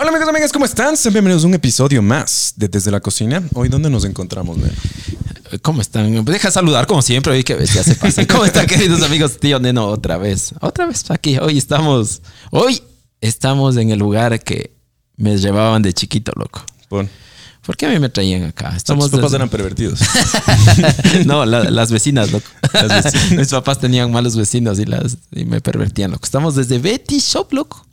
Hola amigos, amigas, ¿cómo están? Sean bienvenidos a un episodio más de Desde la Cocina. Hoy, ¿dónde nos encontramos, Neno? ¿Cómo están? Deja saludar como siempre, hoy que ves, ya se pasan. ¿Cómo están, queridos amigos? Tío Neno, otra vez. Otra vez aquí. Hoy estamos. Hoy estamos en el lugar que me llevaban de chiquito, loco. ¿Por qué a mí me traían acá? Estamos Estamos Tus papás desde- eran pervertidos. no, la- las vecinas, loco. Las vecinas. Mis papás tenían malos vecinos y, las, y me pervertían, loco. Estamos desde Betty Shop, loco.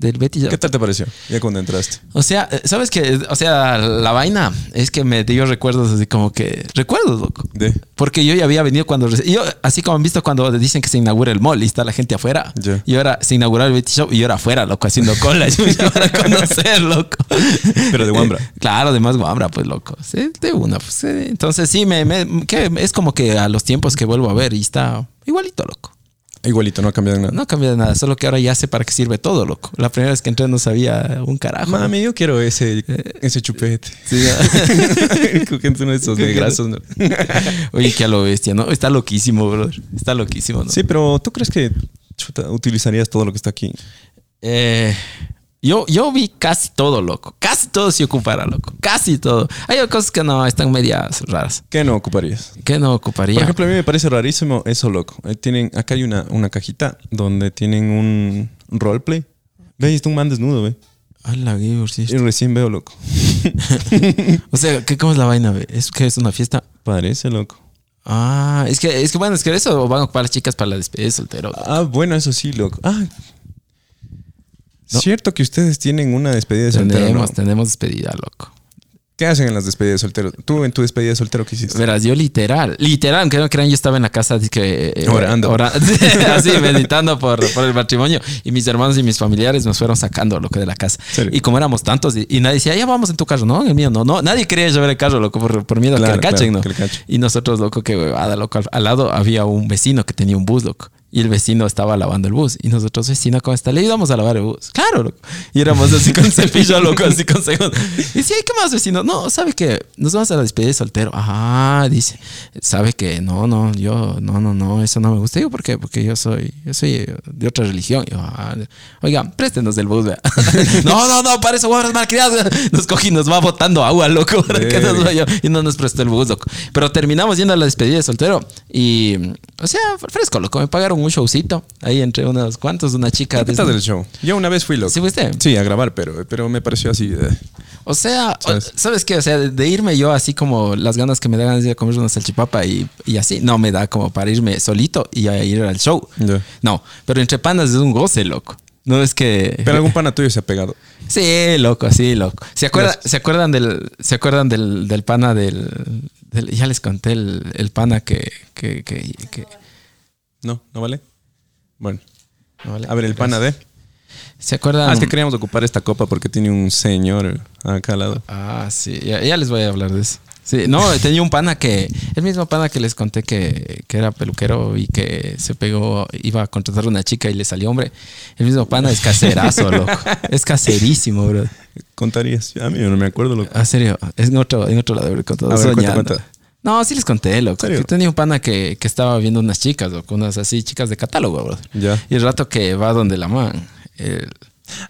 Del Shop. ¿Qué tal te pareció? Ya cuando entraste. O sea, eh, ¿sabes qué? O sea, la vaina es que me dio recuerdos así como que... Recuerdos, loco. De. Porque yo ya había venido cuando... Yo, así como han visto cuando dicen que se inaugura el mall y está la gente afuera. Y ahora se inauguró el Betty Shop y yo era afuera, loco, haciendo cola. Y me a conocer, loco. Pero de Wambra. Eh, claro, de más Wambra, pues, loco. Sí, de una, pues. sí. Entonces sí, me, me- que es como que a los tiempos que vuelvo a ver y está igualito, loco. Igualito, no ha cambiado nada. No cambia de nada, solo que ahora ya sé para qué sirve todo, loco. La primera vez que entré no sabía un carajo. Mami, yo quiero ese, ese chupete. Sí, Cogiendo uno de esos negrazos, ¿no? Oye, que a lo bestia, ¿no? Está loquísimo, brother. Está loquísimo, ¿no? Sí, pero ¿tú crees que chuta, utilizarías todo lo que está aquí? Eh, yo, yo vi casi todo, loco. Casi todo se ocupara, loco. Casi todo. Hay cosas que no están medias raras. ¿Qué no ocuparías? ¿Qué no ocuparía? Por ejemplo, a mí me parece rarísimo eso, loco. Ahí tienen, acá hay una, una cajita donde tienen un roleplay. Ve, ahí está un man desnudo, ve. Ala, Gibor, sí. Y recién veo, loco. O sea, ¿qué, ¿cómo es la vaina? ve? ¿Es que es una fiesta? Parece, loco. Ah, es que, es que bueno, es que eso van a ocupar las chicas para la despedida de soltero. Ah, bueno, eso sí, loco. Ah. No. Cierto que ustedes tienen una despedida de soltero, Tenemos, ¿no? tenemos despedida, loco. ¿Qué hacen en las despedidas de soltero? Tú en tu despedida de soltero, ¿qué hiciste? Verás, yo literal, literal, aunque no crean, yo estaba en la casa así que, eh, Orando. ora- así, meditando por, por el matrimonio. Y mis hermanos y mis familiares nos fueron sacando, loco, de la casa. ¿Serio? Y como éramos tantos, y, y nadie decía, ya vamos en tu carro. No, en el mío no, no. Nadie quería llevar el carro, loco, por, por miedo a Claro, que le cachen, claro, ¿no? que le cachen. Y nosotros, loco, que huevada, loco. Al, al lado había un vecino que tenía un bus, loco. Y el vecino estaba lavando el bus. Y nosotros, vecino, ¿cómo está? Le ayudamos a lavar el bus. Claro, loco. Y éramos así con cepillo, loco, así con segundos. Y decía, "Ay, ¿qué más, vecino? No, ¿sabe qué? Nos vamos a la despedida de soltero. Ajá, dice. ¿Sabe que No, no, yo, no, no, no, eso no me gusta. Digo, ¿por qué? Porque yo soy, yo soy de otra religión. Yo, "Ah, oigan, préstenos del bus, vea. no, no, no, para eso, guardas malcriados. Nos cogí y nos va botando agua, loco, que nos vaya. Y no nos prestó el bus, loco. Pero terminamos yendo a la despedida de soltero. Y, o sea, fresco, loco. Me pagaron un showcito ahí entre unos cuantos, una chica. ¿Qué tal del show? Yo una vez fui, loco. ¿Sí fuiste? Sí, a grabar, pero, pero me pareció así. eh, O sea, ¿Sabes? ¿sabes, qué? O sea, de, de irme yo así como las ganas que me dan de ir a comer una salchipapa y, y así, no me da como para irme solito y a ir al show. Ya. No, pero entre panas es un goce, loco. No es que... Pero algún pana tuyo se ha pegado. Sí, loco, sí, loco. ¿Se, acuerda, ¿se acuerdan del, se acuerdan del, del pana del, del- Ya les conté el, el pana que... que, que, que- ¿No? ¿No vale? Bueno. no vale. A ver, el pana de... ¿Se acuerdan? Ah, es que queríamos ocupar esta copa porque tiene un señor acá al lado. Ah, sí, ya, ya les voy a hablar de eso. Sí, no, tenía un pana que, el mismo pana que les conté que, que era peluquero y que se pegó, iba a contratar a una chica y le salió hombre. El mismo pana es caserazo, loco. Es caserísimo, bro. ¿Contarías? A mí no me acuerdo, loco. A serio, es en otro, en otro lado haber contado. A ver, cuenta. No, sí les conté, loco. Que tenía un pana que, que estaba viendo unas chicas, loco, unas así chicas de catálogo, bro. Ya. Y el rato que va donde la man, el-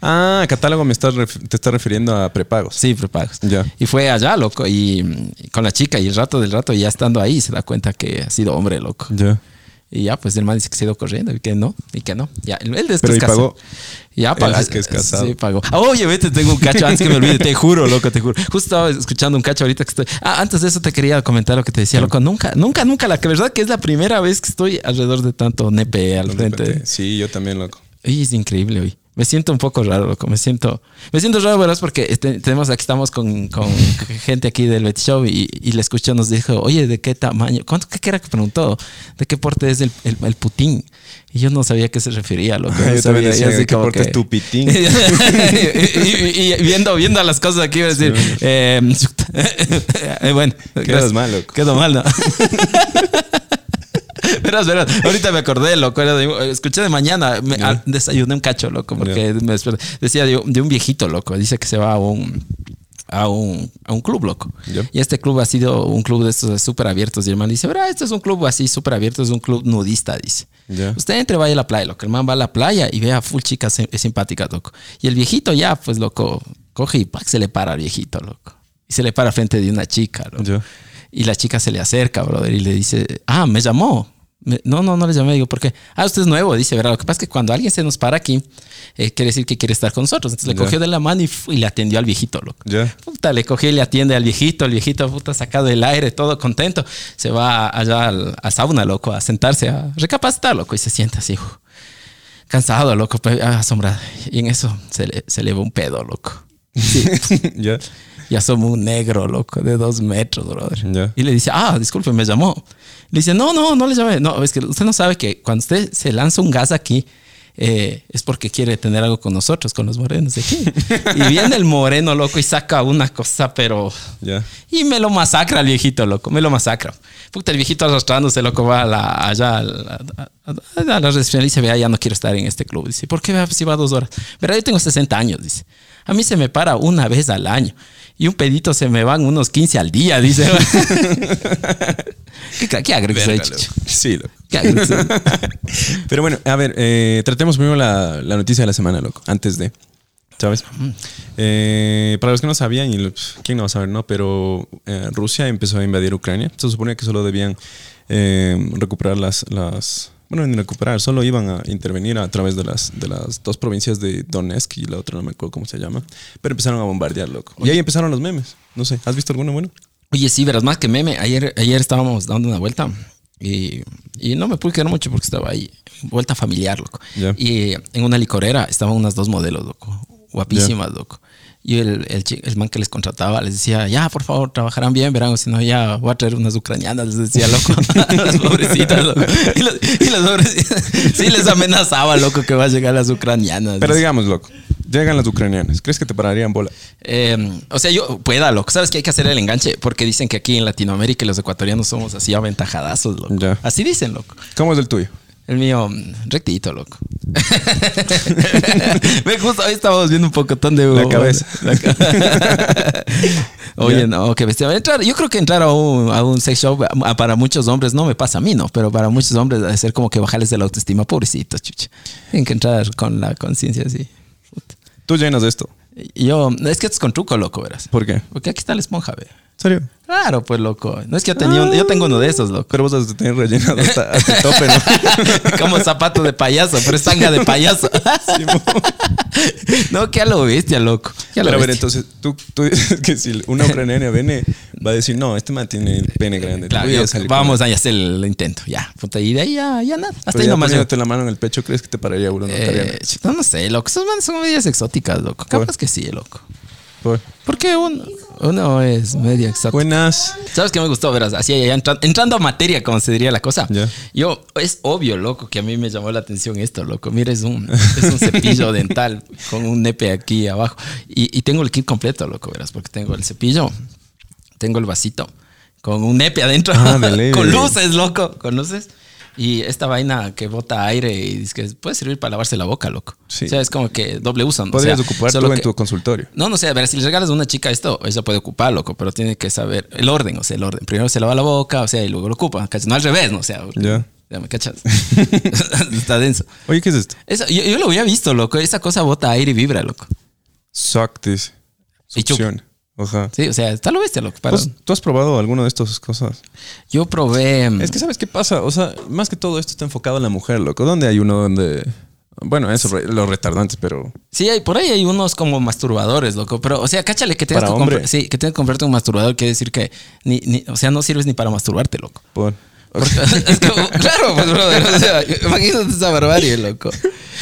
Ah, catálogo me estás te estás refiriendo a prepagos. Sí, prepagos. Ya. Y fue allá, loco, y, y con la chica, y el rato del rato, ya estando ahí, se da cuenta que ha sido hombre, loco. Ya. Y ya, pues el man dice que se ha ido corriendo y que no, y que no. Ya, él él después Pero ¿y casó. pagó? Ya Él dice que es casado. Sí, pagó. Oye, vete, tengo un cacho antes que me olvide, te juro, loco, te juro. Justo estaba escuchando un cacho ahorita que estoy. Ah, antes de eso te quería comentar lo que te decía, loco. Nunca, nunca, nunca, la que verdad que es la primera vez que estoy alrededor de tanto nepe al frente. Sí, yo también, loco. Y es increíble hoy. Me siento un poco raro, loco. Me siento, me siento raro, ¿verdad? Porque este, tenemos aquí, estamos con, con gente aquí del Betty Show y, y le escucho, nos dijo, oye, ¿de qué tamaño? ¿Cuánto qué era que preguntó? ¿De qué porte es el, el, el putín? Y yo no sabía a qué se refería, loco. Yo también sabía, decía, así ¿qué porte que- es tu pitín? y, y- y viendo, viendo las cosas aquí, iba a decir, eh, eh, bueno, Quedas mal, loco. Quedo mal, ¿no? Verás, verás. Ahorita me acordé, loco. era de- escuché de mañana. Me, ah, desayuné un cacho, loco. Porque me desperté. decía de, un- de un viejito, loco. Dice que se va a un, a un, a un club, loco. Y este club ha sido un club de estos súper abiertos. Y el man dice, verá, este es un club así súper abierto. Es un club nudista, dice. Ya. Usted entre, vaya a la playa, loco. El man va a la playa y ve a full chicas sim- simpáticas, loco. Y el viejito ya, pues, loco, coge y ¡pac! se le para al viejito, loco. Y se le para frente de una chica, loco. Y la chica se le acerca, brother, y le dice, ah, me llamó. No, no, no le llamé. Digo, ¿por qué? Ah, usted es nuevo, dice, ¿verdad? Lo que pasa es que cuando alguien se nos para aquí, eh, quiere decir que quiere estar con nosotros. Entonces le cogió de la mano y, le atendió al viejito, loco. Ya. Puta, le cogió y le atiende al viejito, el viejito, puta, sacado del aire, todo contento. Se va allá al, a sauna, loco, a sentarse, a recapacitar, loco, y se sienta así, uf, cansado, loco, ah, asombrado. Y en eso se le, se le va un pedo, loco. Sí, ya. asoma un negro, loco, de dos metros, brother. Ya. Y le dice, ah, disculpe, me llamó. Le dice, no, no, no le llamé. No, es que usted no sabe que cuando usted se lanza un gas aquí, eh, es porque quiere tener algo con nosotros, con los morenos de aquí. y viene el moreno, loco, y saca una cosa, pero... Ya. Y me lo masacra el viejito, loco, me lo masacra. Puta, el viejito arrastrándose, loco, va a la, allá a la, a, a- a la recepción y dice, vea, ya no quiero estar en este club. Dice, ¿por qué? Si va dos horas. Verá, yo tengo 60 años, dice. A mí se me para una vez al año. Y un pedito se me van unos 15 al día, dice. ¿Qué, qué agrio que soy, Verga, chicho? loco. Sí, loco. Qué agrio que soy. Pero bueno, a ver, eh, tratemos primero la, la noticia de la semana, loco, antes de. ¿Sabes? Eh, para los que no sabían, y quién no va a saber, ¿no? Pero eh, Rusia empezó a invadir Ucrania. Se suponía que solo debían recuperar las, las. Bueno, ni recuperar, solo iban a intervenir a través de las, de las dos provincias de Donetsk y la otra no me acuerdo cómo se llama. Pero empezaron a bombardear, loco. Y ahí empezaron los memes. No sé, ¿has visto alguno bueno? Oye, sí, verás, más que meme. Ayer, ayer estábamos dando una vuelta y, y no me pude quedar mucho porque estaba ahí. Vuelta familiar, loco. Y en una licorera estaban unas dos modelos, loco. Guapísimas, loco. Y el, el, el man que les contrataba les decía, ya, por favor, trabajarán bien, verán, si no, ya voy a traer unas ucranianas, les decía, loco. las pobrecitas, loco. Y, los- y las pobrecitas, sí, les amenazaba, loco, que va a llegar las ucranianas. Pero digamos, loco, llegan las ucranianas. ¿Crees que te pararían bola? Eh, o sea, yo pueda, loco. ¿Sabes que hay que hacer el enganche? Porque dicen que aquí en Latinoamérica los ecuatorianos somos así aventajadazos, loco. Ya. Así dicen, loco. ¿Cómo es el tuyo? El mío, mm, rectito, loco. Me justo hoy estábamos viendo un pocotón de... La cabeza. La ca- Oye, no, qué bestia. Entrar, yo creo que entrar a un, a un sex shop a- para muchos hombres, no me pasa a mí, ¿no? Pero para muchos hombres debe ser como que bajarles de la autoestima, pobrecitos, chucha. Tienen que entrar con la conciencia así. Puta. Tú llenas de esto. Yo, es que esto es con truco, loco, verás. ¿Por qué? Porque aquí está la esponja, ve. ¿En serio? Claro, pues loco. No es que yo tenía un- yo tengo uno de esos, loco. Pero vos has de tener rellenado hasta, hasta el tope, ¿no? Como zapato de payaso, pero es tanga de payaso. no, que a lo bestia, loco. A lo Pero a ver, bestia. entonces, tú, tú dices que si una ucraniana viene, va a decir, no, este man tiene el pene grande. Claro, voy a yo- vamos él". a hacer el intento, ya. Puta, y de ahí ya, ya nada. Hasta Pero ahí ya nomás. yo- la mano en el pecho, ¿crees que te pararía uno? No, Eh, chuta, no sé, loco. Esos manes son medias exóticas, loco. Capaz que sí, loco. Por- Porque uno, uno es medio exótico. Buenas. ¿Sabes qué me gustó? Verás, así ya entra- entrando a materia, como se diría la cosa. Ya. Yo, es obvio, loco, que a mí me llamó la atención esto, loco. Mira, es un, es un cepillo dental con un nepe aquí abajo. Y, y tengo el kit completo, loco, verás, porque tengo el cepillo, tengo el vasito con un nepe adentro, Ah, con luces, loco, con luces. Y esta vaina que bota aire y es que puede servir para lavarse la boca, loco. Sí. O sea, es como que doble uso. ¿no? Podrías O sea, ocupar tú en tu consultorio. no, no sé, a ver, si le regalas a una chica esto, ella puede ocupar, loco, pero tiene que saber el orden, o sea, el orden. Primero se lava la boca, o sea, y luego lo ocupa. No al revés, ¿no? O sea, Ya. ya me cachas. Está denso. Oye, ¿qué es esto? Eso, yo, yo lo había visto, loco. Esa cosa bota aire y vibra, loco. Suck this. Succión. Ajá. Sí, o sea, está lo bestia, loco. Para- ¿Tú, tú has probado alguna de estas cosas? Yo probé. mm, Es que ¿sabes qué pasa? O sea, más que todo esto está enfocado en la mujer, loco. ¿Dónde hay uno donde... Bueno, eso, los retardantes, pero... Sí, hay, por ahí hay unos como masturbadores, loco. Pero, o sea, cáchale que tengas Para que hombre. Sí, que tengas que comprarte un masturbador quiere decir que ni, ni, o sea, no sirves ni para masturbarte, loco. Por... Es como- claro, pues, brother. O sea, imagínate esa barbarie, loco.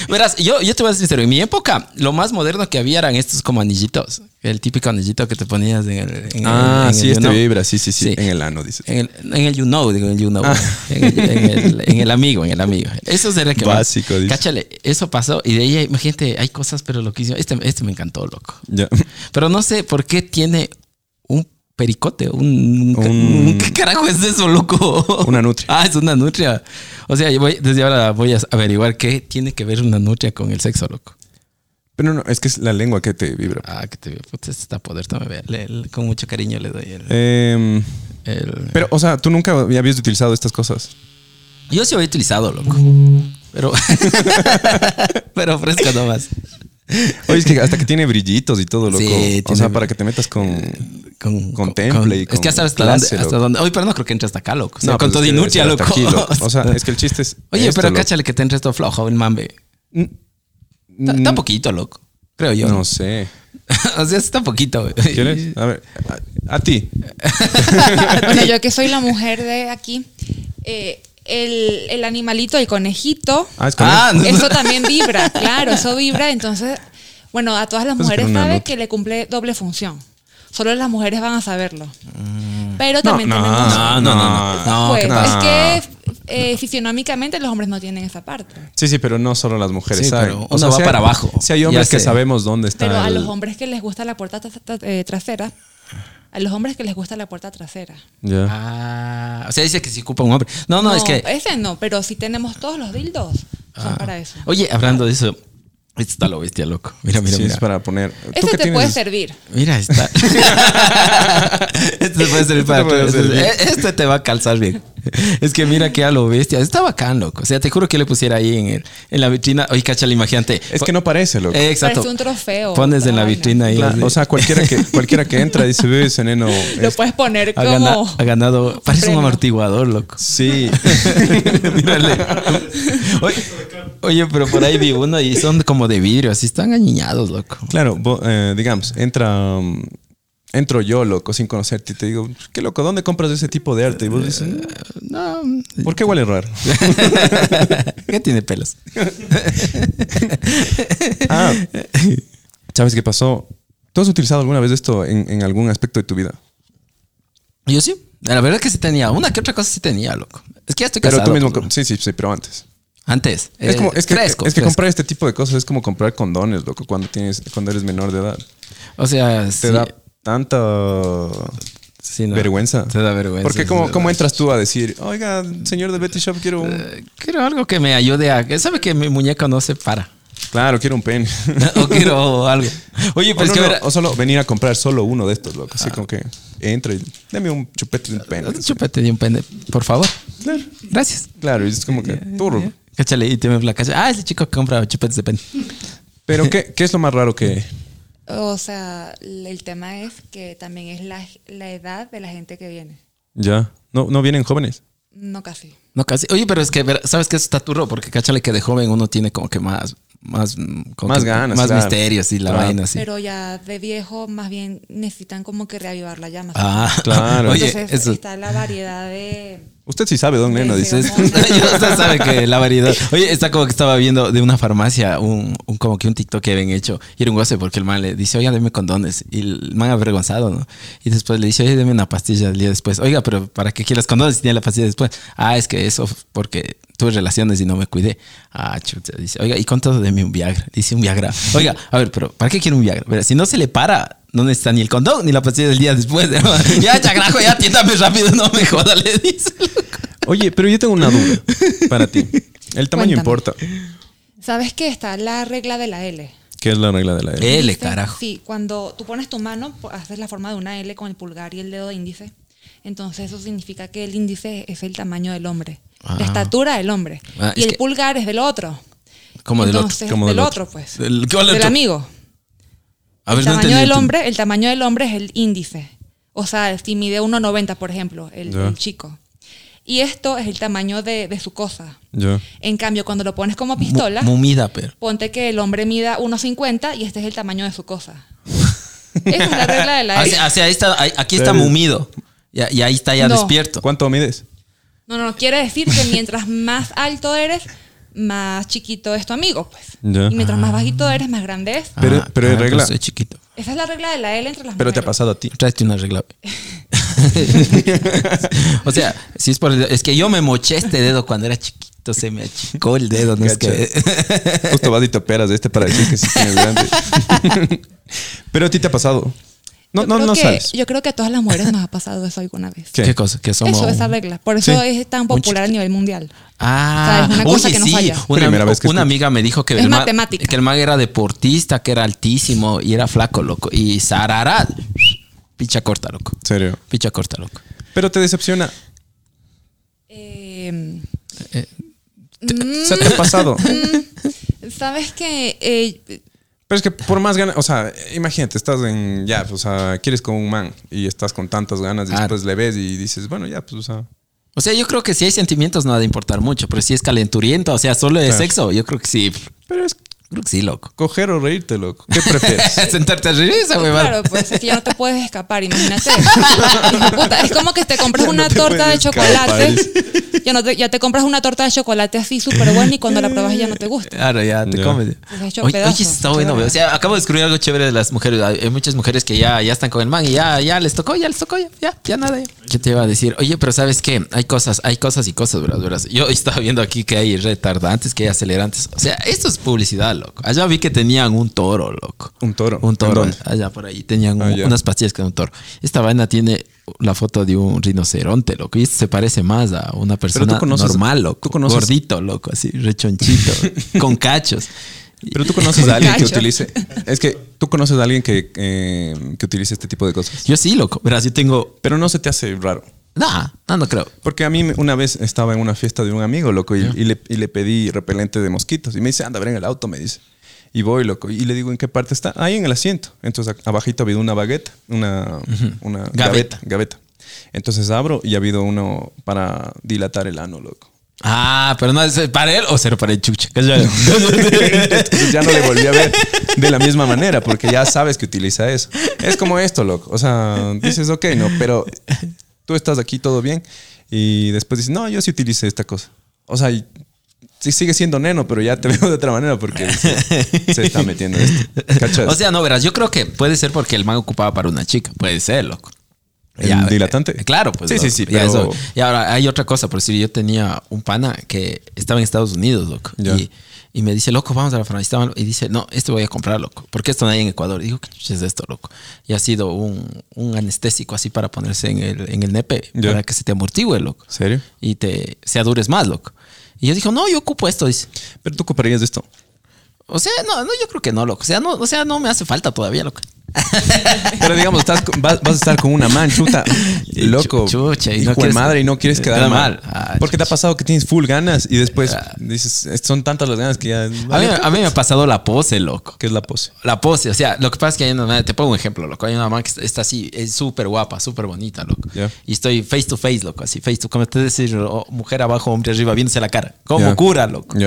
Verás, yo, yo te voy a ser sincero. En mi época, lo más moderno que había eran estos como anillitos. El típico anillito que te ponías en el. en el- Ah, el sí, you este know. vibra, sí, sí, sí, Sí. En el ano, dices. En el, en el you know, digo, en el you know. Ah. En, el, en el- el amigo, en el amigo. Eso sería que más- Básico, dice. Cáchale, eso pasó. Y de ahí, imagínate, hay cosas, pero loquísimas. Este, este me encantó, loco. Pero no sé por qué tiene un pericote, un, Un- un- ¿qué carajo es eso, loco? Una nutria. Ah, es una nutria. O sea, yo voy, desde ahora voy a averiguar qué tiene que ver una nutria con el sexo, loco. Pero no, es que es la lengua que te vibra. Ah, que te puta, este está poder, tome, vea. Le- le- con mucho cariño le doy el, Em, el- pero, o sea, tú nunca habías utilizado estas cosas. Yo sí lo he utilizado, loco. Pero. pero fresco nomás. Oye, es que hasta que tiene brillitos y todo, loco. Sí, o sea, para que te metas con. Con, Con temple y Es que con hasta, hasta clase, dónde. Hasta dónde. Oye, pero no creo que entre hasta acá, loco. O sea, No, con pues todo es que inutia, loco. hasta aquí, loco. O sea, es que el chiste es. Oye, esto, pero loco. cáchale que te entre esto flojo, el mambe. Está, está poquito, loco. Creo yo. Mm. No sé. o sea, está poquito. ¿Quieres? A ver, a, a ti. Bueno, yo que soy la mujer de aquí, eh, el, el animalito, el conejito, Ah, es Ah, no. eso también vibra, claro, eso vibra. Entonces, bueno, a todas las Pues mujeres sabe que le cumple doble función. Solo las mujeres van a saberlo. Pero también no, tenemos... No, no, no. no. No, pues ¿qué es que eh, fisionómicamente los hombres no tienen esa parte. Sí, sí, pero no solo las mujeres Sí, saben. pero O sea, va hay- para abajo. Si hay hombres que sabemos dónde está. Pero a el- los hombres que les gusta la puerta tra- tra- eh, trasera, a los hombres que les gusta la puerta trasera. Ah, o sea, dice que si ocupa un hombre. No, no, es que. Ese no, pero si tenemos todos los dildos, son Ah. para eso. Oye, hablando de eso. Esto está lo bestia, loco. Mira, mira, sí, mira. es para poner. ¿Tú Ese qué te puede servir. Mira, está. este puede servir Este para te puede todo. servir. Este, este te va a calzar bien. Es que mira que a lo bestia. Está bacán, loco. O sea, te juro que le pusiera ahí en, el- en la vitrina. Oye, cáchale, imagínate. Es que no parece, loco. Eh, exacto. Parece un trofeo. Pones en la vitrina ahí. Claro, o sea, cualquiera que, cualquiera que entra dice, ve ese neno. Lo es- puedes poner ha, como. gana- ha ganado. Parece un amortiguador, loco. Sí. Mírale. Oye, oye, pero por ahí vi uno y son como de vidrio, así están añiñados, loco. Claro, eh, digamos, entra. um, entro yo, loco, sin conocerte y te digo, qué loco, ¿dónde compras ese tipo de arte? Y vos dices, No. ¿por qué huele raro? ¿Qué tiene pelos? Ah, ¿sabes qué pasó? ¿Tú has utilizado alguna vez esto en, en algún aspecto de tu vida? Yo sí. La verdad que sí tenía. Una que otra cosa sí tenía, loco. Es que ya estoy Pero casado. tú mismo, pues, sí, sí, sí, pero antes. Antes. Es eh, como, es que, fresco, es que fresco. comprar este tipo de cosas es como comprar condones, loco, cuando tienes, cuando eres menor de edad. O sea, Te sí, da tanta sí, no. vergüenza. Te da vergüenza. Porque ¿cómo, cómo entras tú a decir, oiga, señor del Betty Shop, quiero un... Eh, Quiero algo que me ayude a. ¿Sabe que mi muñeca no se para? Claro, quiero un pen. o quiero algo. Oye, o, pero es no, que no, verá- o solo venir a comprar solo uno de estos, loco. Así como que entra y dame un chupete de un pen. Chúpate de un pende, por favor. Claro. Gracias. Claro, y es como que turro. Cáchale y te me la. Ah, ese chico que compra chupetes de pen. Pero ¿qué, ¿qué es lo más raro que... O sea, el tema es que también es la, la edad de la gente que viene. Ya, no, no vienen jóvenes. No casi. No, casi. Oye, pero es que, ¿sabes qué? Eso está turro, porque cáchale que de joven uno tiene como que más, más, mm, Más que ganas, Más claro. misterios y la Claro. vaina así. Pero ya de viejo, más bien necesitan como que reavivar la llama. ah, Claro. Oye, Entonces eso. está la variedad de. Usted sí sabe, don Neno, dice. usted sabe que la variedad. Oye, está como que estaba viendo de una farmacia un, un- como que un TikTok que habían hecho. Y era un goce porque el man le dice, oiga, deme condones. Y el man avergonzado, ¿no? Y después le dice, oye, deme una pastilla el día después. Oiga, pero ¿para qué quieres condones si tiene la pastilla después? Ah, es que eso porque tuve relaciones y no me cuidé. Ah, chuta. Dice, oiga, ¿y cuánto deme un Viagra? Dice un Viagra. Oiga, a ver, pero ¿para qué quiere un Viagra? Si no se le para, no necesita ni el condón ni la pastilla del día después. ya, chagrajo, ya, tiéntame rápido, no me joda, le dice. Oye, pero yo tengo una duda para ti. El tamaño Cuéntame. importa. ¿Sabes qué? Está la regla de la L. ¿Qué es la regla de la L? L, carajo. Sí, cuando tú pones tu mano, haces la forma de una L con el pulgar y el dedo índice. Entonces eso significa que el índice es el tamaño del hombre, Ah. la estatura del hombre. Ah, y el que- pulgar es del otro. Como del otro. Del, del otro, otro. pues. Del- ¿cuál del otro? amigo. A ver, el no tamaño entendí, del hombre, el tamaño del hombre es el índice. O sea, si mide 1,90, por ejemplo, el, chico. Y esto es el tamaño de, de su cosa. En cambio, cuando lo pones como pistola, Mu- Mumida, pero. ponte que el hombre mida 1,50 y este es el tamaño de su cosa. Esa es la regla de la. Hacia, hacia ahí está, ahí- aquí está mumido. Y, y ahí está ya No. despierto. ¿Cuánto mides? No, no, no, quiere decir que mientras más alto eres, más chiquito es tu amigo, pues. Ya. Y mientras más bajito eres, más grande es. Pero- Ah, pero hay regla. Soy chiquito. Esa es la regla de la L entre las Pero te ha pasado a ti. Tráete una regla. o sea, si es por el dedo- Es que yo me moché este dedo cuando era chiquito. Se me achicó el dedo. No es que. Justo vas y te operas de este para decir que sí tienes grande. Pero a ti te ha pasado. No, Yo no, creo no que- sabes. Yo creo que a todas las mujeres nos ha pasado eso alguna vez. ¿Qué? ¿Qué cosa? Que somos. Eso, esa regla. Por eso Sí. es tan popular a nivel mundial. Ah, O sea, es una cosa que sí. falla. Una, Primera vez que una escucho. amiga me dijo que Es el, matemática. que el man era deportista, que era altísimo y era flaco, loco. Y Sarará, picha corta, loco. Serio. Picha corta, loco. Pero te decepciona. Eh, ¿Se te ha pasado? Sabes que eh, Pero es que por más ganas, o sea, imagínate, estás en, ya, pues, o sea, quieres con un man y estás con tantas ganas y Claro. después le ves y dices, bueno, ya, pues, o sea, O sea, yo creo que si hay sentimientos no ha de importar mucho, pero si es calenturiento, o sea, solo de Claro. sexo, yo creo que sí. pero es Creo que sí, loco. coger o reírte, loco. ¿Qué prefieres? Sentarte a reír esa huevada. Claro, pues es que ya no te puedes escapar, imagínate. Puta, es como que te compras Ya no una te torta de chocolate. escapar. Ya, no te, ya te compras una torta de chocolate así súper buena y cuando la pruebas ya no te gusta. Claro, ya te comes. Pues Oye, está bueno. O sea, acabo de descubrir algo chévere de las mujeres. Hay muchas mujeres que ya, ya están con el man y ya, ya les tocó, ya les tocó, ya, ya, ya nada. Yo te iba a decir, oye, pero ¿sabes qué? Hay cosas, hay cosas y cosas, ¿verdad? ¿verdad? Yo estaba viendo aquí que hay retardantes, que hay acelerantes. O sea, esto es publicidad, loco. Allá vi que tenían un toro, loco. Un toro. Un ¿En toro. Allá por ahí tenían Ah, un- unas pastillas que era un toro. Esta vaina tiene la foto de un rinoceronte, loco. Y se parece más a una persona conoces- normal, loco. tú conoces- Gordito, loco, así, rechonchito, con cachos. Pero tú conoces a alguien que utilice. Es que tú conoces a alguien que, eh, que utilice este tipo de cosas. Yo sí, loco. Verás, yo tengo. Pero no se te hace raro. Nah, no, no creo. Porque a mí una vez estaba en una fiesta de un amigo, loco, y, y le, y le pedí repelente de mosquitos. Y me dice, anda, a ver en el auto, me dice. Y voy, loco. Y le digo, ¿en qué parte está? Ahí en el asiento. Entonces, abajito ha habido una bagueta, una, una Gaveta. gaveta. gaveta. Entonces abro y ha habido uno para dilatar el ano, loco. Ah, pero no es para él o ser para el chucha. Entonces ya no le volví a ver de la misma manera, porque ya sabes que utiliza eso. Es como esto, loco. O sea, dices, ok, no, pero tú estás aquí todo bien. Y después dices, no, yo sí utilicé esta cosa. O sea, y- sí sigue siendo neno, pero ya te veo de otra manera porque se, se está metiendo esto. ¿Cachas? O sea, no, verás, yo creo que puede ser porque el man ocupaba para una chica. Puede ser, loco. ¿El dilatante? eh, claro, pues. Sí, loco. sí, sí, Ya pero- eso- y ahora hay otra cosa, por decir, yo tenía un pana que estaba en Estados Unidos, loco. Ya. Y, y me dice, loco, vamos a la. Estaba- Y dice, no, este voy a comprar, loco. Porque esto no hay en Ecuador. Y digo, ¿qué es esto, loco? Y ha sido un, un anestésico así para ponerse en el, en el nepe, para que se te amortigue, loco. ¿Serio? Y te se adures más, loco. Y yo dije, no, yo ocupo esto, dice. Pero tú cooperarías de esto. O sea, no, no, yo creo que no, loco. O sea, no, o sea, no me hace falta todavía, loco. Pero digamos, estás vas, vas a estar con una man, chuta, loco, chu- chucha, y no quieres- madre, y no quieres quedar queda mal. Ah, Porque te ha pasado que tienes full ganas y después dices, son tantas las ganas que ya... A mí, a mí me ha pasado la pose, loco. ¿Qué es la pose? La pose, o sea, lo que pasa es que hay una te pongo un ejemplo, loco. Hay una man que está- así, es súper guapa, súper bonita, loco. Y estoy face to face, loco, así, face to, como te decir, oh, mujer abajo, hombre arriba, viéndose la cara. Como cura, loco.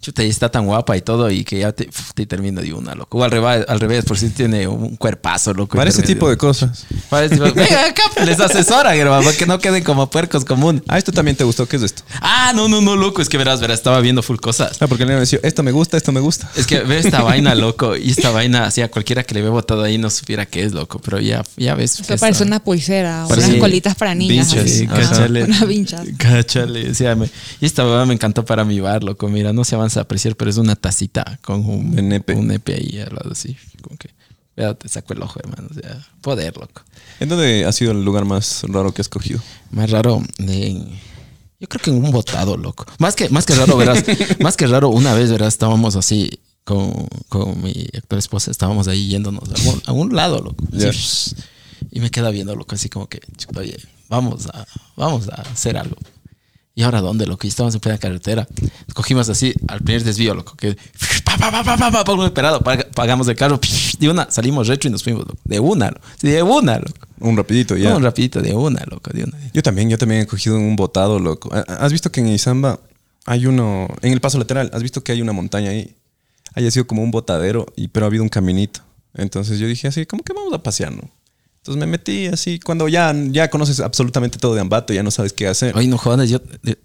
Chuta, y está tan guapa y todo, y que ya te, te termina de una, loco. O al revés, al revés por si tiene un cuerpazo, loco. Para ese tipo de cosas. Para ese tipo- Venga, acá les asesoran, hermano, para que no queden como puercos común. Ah, esto también te gustó. ¿Qué es esto? Ah, no, no, no, loco, es que verás, verás, estaba viendo full cosas. Ah, porque le han dicho, esto me gusta, esto me gusta. Es que ve esta vaina, loco, y esta vaina, así a cualquiera que le ve botado ahí no supiera qué es, loco, pero ya, ya ves. Esto parece una pulsera, Parece- unas colitas para niñas. Vinchas, así. sí, Ajá, cáchale. Unas vinchas. Cáchale, o sea, me- y esta me encantó para mi bar, loco. Mira, no se avanza a apreciar, pero es una tacita con un, De nepe. un nepe ahí al lado así. Como que, vea, te saco el ojo, hermano. O sea, poder, loco. ¿En dónde ha sido el lugar más raro que has cogido? Más raro, yo creo que en un botado, loco. Más que, más que raro, verás. más que raro, una vez, verás, estábamos así con, con mi actual esposa, estábamos ahí yéndonos a algún, a un lado, loco. Así, Ya. y me queda viendo, loco, así como que, oye, vamos a, vamos a hacer algo. ¿Y ahora dónde, loco? Y estábamos en plena carretera. Cogimos así al primer desvío, loco. Que pa, pa, pa, pa, pa, pa, esperado. Pag- Pagamos el carro. De una, salimos retro y nos fuimos, loco. De una, loco. De una, loco. Un rapidito, ya. No, un rapidito, de una, loco. De una. Yo también, yo también he cogido un botado, loco. ¿Ha- ¿Has visto que en Izamba hay uno, en el paso lateral, has visto que hay una montaña ahí? Haya sido como un botadero, y, pero ha habido un caminito. Entonces yo dije así, ¿cómo que vamos a pasear, no? Entonces me metí así, cuando ya, ya conoces absolutamente todo de Ambato, ya no sabes qué hacer. Oye, no jodas, yo...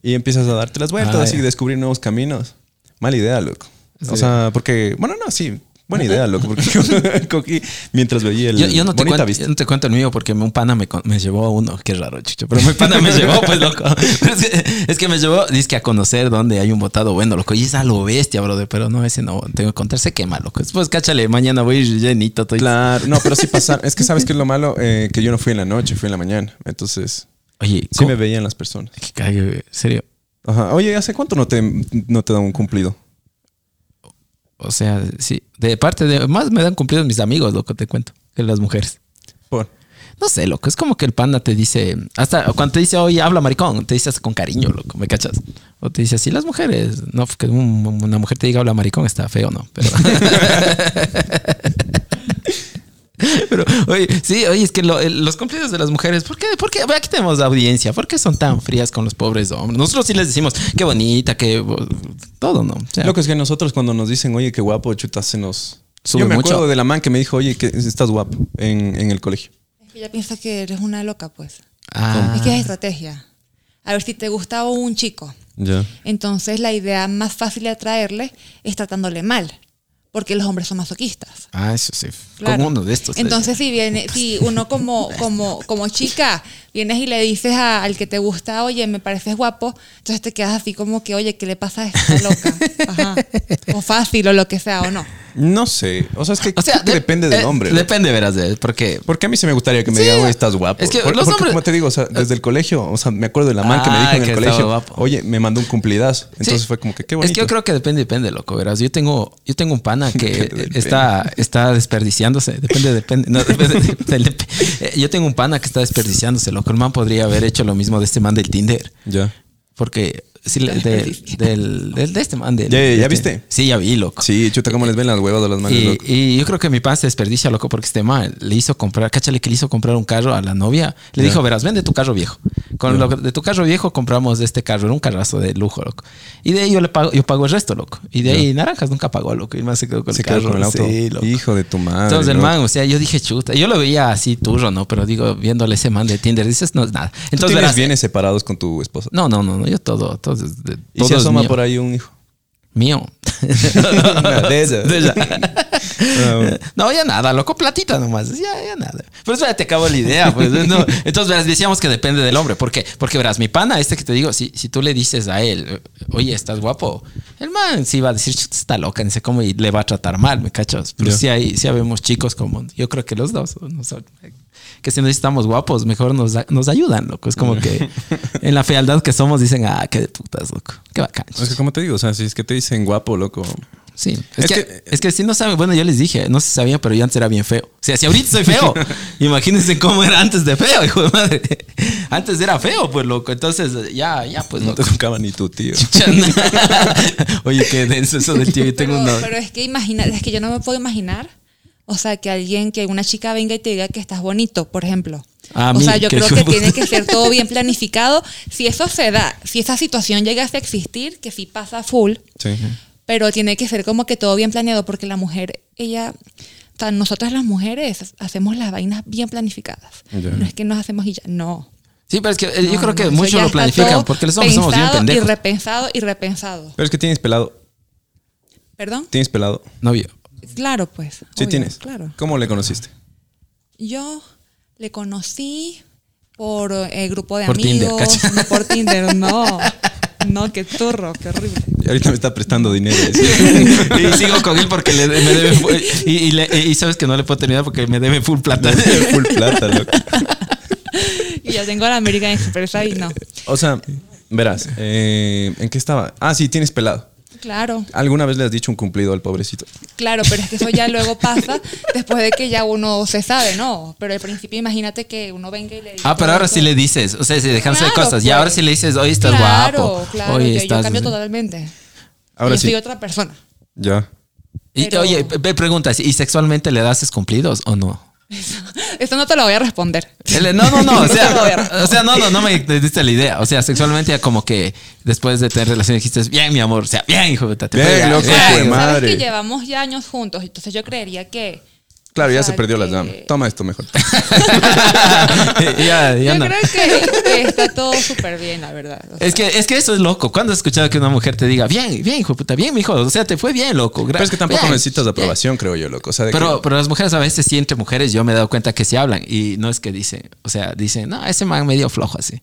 Y empiezas a darte las vueltas, ya. descubrir nuevos caminos. Mala idea, loco. O sea, porque, bueno, no, sí, buena idea, loco, porque cogí mientras veía el Yo, yo no te cuento, vista. yo no te cuento el mío porque un pana me, me llevó a uno. Qué raro, chicho. Pero mi pana me llevó, pues, loco. Es, que, es que me llevó, dice que a conocer dónde hay un botado bueno, loco. Y es a lo bestia, brother. Pero no, ese no. Tengo que contar, se quema, loco. Después, cáchale, mañana voy llenito. estoy- Claro, no, pero sí pasar. Es que sabes que es lo malo, Eh, que yo no fui en la noche, fui en la mañana. Entonces, Oye, sí ¿cómo? me veían las personas. Que cague, serio. Ajá. Oye, ¿hace cuánto no te, no te dan un cumplido? O sea, sí. De parte de. Más me dan cumplidos mis amigos, loco, te cuento. Que las mujeres. Por. No sé, loco. Es como que el panda te dice. Hasta cuando te dice, oye, habla maricón, te dice hasta con cariño, loco. ¿Me cachas? O te dice así, las mujeres. No, que un- una mujer te diga habla maricón está feo, ¿no? Pero. Pero, oye, sí, oye, es que lo- el- los cumplidos de las mujeres, ¿por qué? ¿Por qué? Aquí tenemos audiencia, ¿por qué son tan frías con los pobres hombres? Nosotros sí les decimos, qué bonita, qué. Todo, ¿no? O sea, Lo que es que nosotros cuando nos dicen, oye, qué guapo, chuta, se nos... Sube Yo me mucho. acuerdo de la man que me dijo, oye, que estás guapo en, en el colegio. Es que ella piensa que eres una loca, pues. ah, Es que es estrategia. A ver, si te gusta un chico, Ya. entonces la idea más fácil de atraerle es tratándole mal. Porque los hombres son masoquistas. ah, eso sí. Claro. Como uno de estos. Entonces, si viene, si uno como, como, como chica vienes y le dices a- al que te gusta, oye, me pareces guapo, entonces te quedas así como que, oye, ¿qué le pasa a esta loca? Ajá. O fácil o lo que sea, o no. No sé. O sea, es que, O sea, creo que de- depende del eh, hombre. ¿no? Depende, verás, de él, porque. Porque a mí sí me gustaría que me Sí. digan, oye, estás guapo. Es que Por- los porque, hombres- como te digo, o sea, desde el colegio, o sea, me acuerdo de la man que me Ah, dijo en que el estaba colegio, guapo. oye, me mandó un cumplidazo. Entonces Sí. fue como que qué bonito. Es que yo creo que depende, depende, loco. Verás, yo tengo, yo tengo un pana que está, está desperdiciándose. Depende, depende. no, depende del- eh, yo tengo un pana que está desperdiciándose, loco. El man podría haber hecho lo mismo de este man del Tinder. Ya. Porque sí, de, del, del- de este man del. ¿Ya- este- viste? Sí, ya vi, loco. Sí, chuta, cómo les ven las huevas de las manos, Y, loco. y yo creo que mi pan se desperdicia, loco, porque este man le hizo comprar, cáchale que le hizo comprar un carro a la novia. Le Ya. dijo, verás, vende tu carro viejo. Con lo de tu carro viejo compramos este carro, era un carrazo de lujo, loco. Y de ahí yo le pago, yo pago el resto, loco. Y de ahí Naranjas nunca pagó, loco. Y man se quedó con Se el carro. con el auto. Sí, loco. Hijo de tu madre. Entonces el loco. man, o sea, yo dije chuta. Yo lo veía así turro, ¿no? Pero digo, viéndole ese man de Tinder, dices, no es nada. ¿Tú Entonces, tienes verás, bienes separados con tu esposa? No, no, no, no, yo todo, todo, de- ¿Y todo si asoma mío. por ahí un hijo? Mío. de esa. De ella. Ah, No, ya nada, loco, platita nomás. Ya, ya nada. Pero eso ya te acabo la idea, pues. ¿no? Entonces, verás, decíamos que depende del hombre. ¿Por qué? Porque, verás, mi pana, este que te digo, si, si tú le dices a él, oye, estás guapo, el man sí va a decir, "Chuta, está loca, ni sé cómo, y le va a tratar mal, ¿me cachas? Pero Ya. sí, hay, sí habemos chicos como, yo creo que los dos, no son- que si no estamos guapos, mejor nos, nos ayudan, loco. Es como que en la fealdad que somos dicen, ah, qué de putas, loco. Qué bacán. Es que como te digo, o sea, si es que te dicen guapo, loco. Sí, es, Es que, que- es que si no saben, bueno, yo les dije, no se sabía, pero yo antes era bien feo. O sea, si ahorita soy feo, imagínense cómo era antes de feo, hijo de madre. Antes era feo, pues loco. Entonces, ya, ya, pues No loco. te tocaba ni tu tío. Oye, qué denso eso del tío. Yo tengo Pero, una. pero es que imagina, es que yo no me puedo imaginar, o sea, que alguien, que una chica venga y te diga que estás bonito, por ejemplo. Ah, o sea, yo creo que tiene que ser todo bien planificado. Si eso se da, si esa situación llegase a existir, que sí pasa full, Sí. pero tiene que ser como que todo bien planeado, porque la mujer, ella, o sea, nosotras las mujeres hacemos las vainas bien planificadas. No es que nos hacemos y ya, no. Sí, pero es que eh, yo creo que no, muchos lo planifican porque los hombres somos bien pendejos. Y repensado y repensado. Pero es que tienes pelado. ¿Perdón? Tienes pelado. Novio. Claro, pues. Sí obvio, tienes. Claro. ¿Cómo le conociste? Yo le conocí por eh, grupo de Por Tinder, amigos. cacha. no por Tinder, no. No, qué turro, qué horrible. Y ahorita me está prestando dinero. y sigo con él porque le, me debe. y le- y sabes que no le puedo terminar porque me debe full plata. Full plata, loco. Y ya tengo la American Express ahí, no. O sea, verás, eh, ¿en qué estaba? Ah, sí, tienes pelado. Claro, ¿Alguna vez le has dicho un cumplido al pobrecito? claro, pero es que eso ya luego pasa después de que ya uno se sabe, ¿no? Pero al principio imagínate que uno venga y le diga Ah, pero ahora eso. sí le dices, o sea, se dejan de Claro, cosas. Y pues. ahora sí le dices, oye, estás claro, guapo. Claro, oye, yo, yo cambio totalmente. Ahora yo sí. soy otra persona. Ya. Y, Pero- Oye, me preguntas, ¿y sexualmente le das cumplidos o no? Esto no te lo voy a responder. No, no, no. O No te lo voy a sea, responder. o sea, no, no, no me diste la idea. O sea, sexualmente ya como que después de tener relaciones dijiste, bien, mi amor. O sea, bien, hijo de te Bien, loco, bien". de Sabes madre. que llevamos ya años juntos, entonces yo creería que. Claro, ya o sea, se perdió la que- llama. Toma esto mejor. ya, ya Yo no. creo que, que está todo súper bien, la verdad. O sea, Es que, es que eso es loco. ¿Cuándo has escuchado que una mujer te diga, bien, bien, hijo de puta, bien, mi hijo? O sea, te fue bien, loco. gra- Pero es que tampoco bien, necesitas bien". aprobación, creo yo, loco. O sea, de Pero, que- pero las mujeres a veces sí, entre mujeres, yo me he dado cuenta que sí hablan y no es que dicen, o sea, dicen, no, ese man medio flojo así.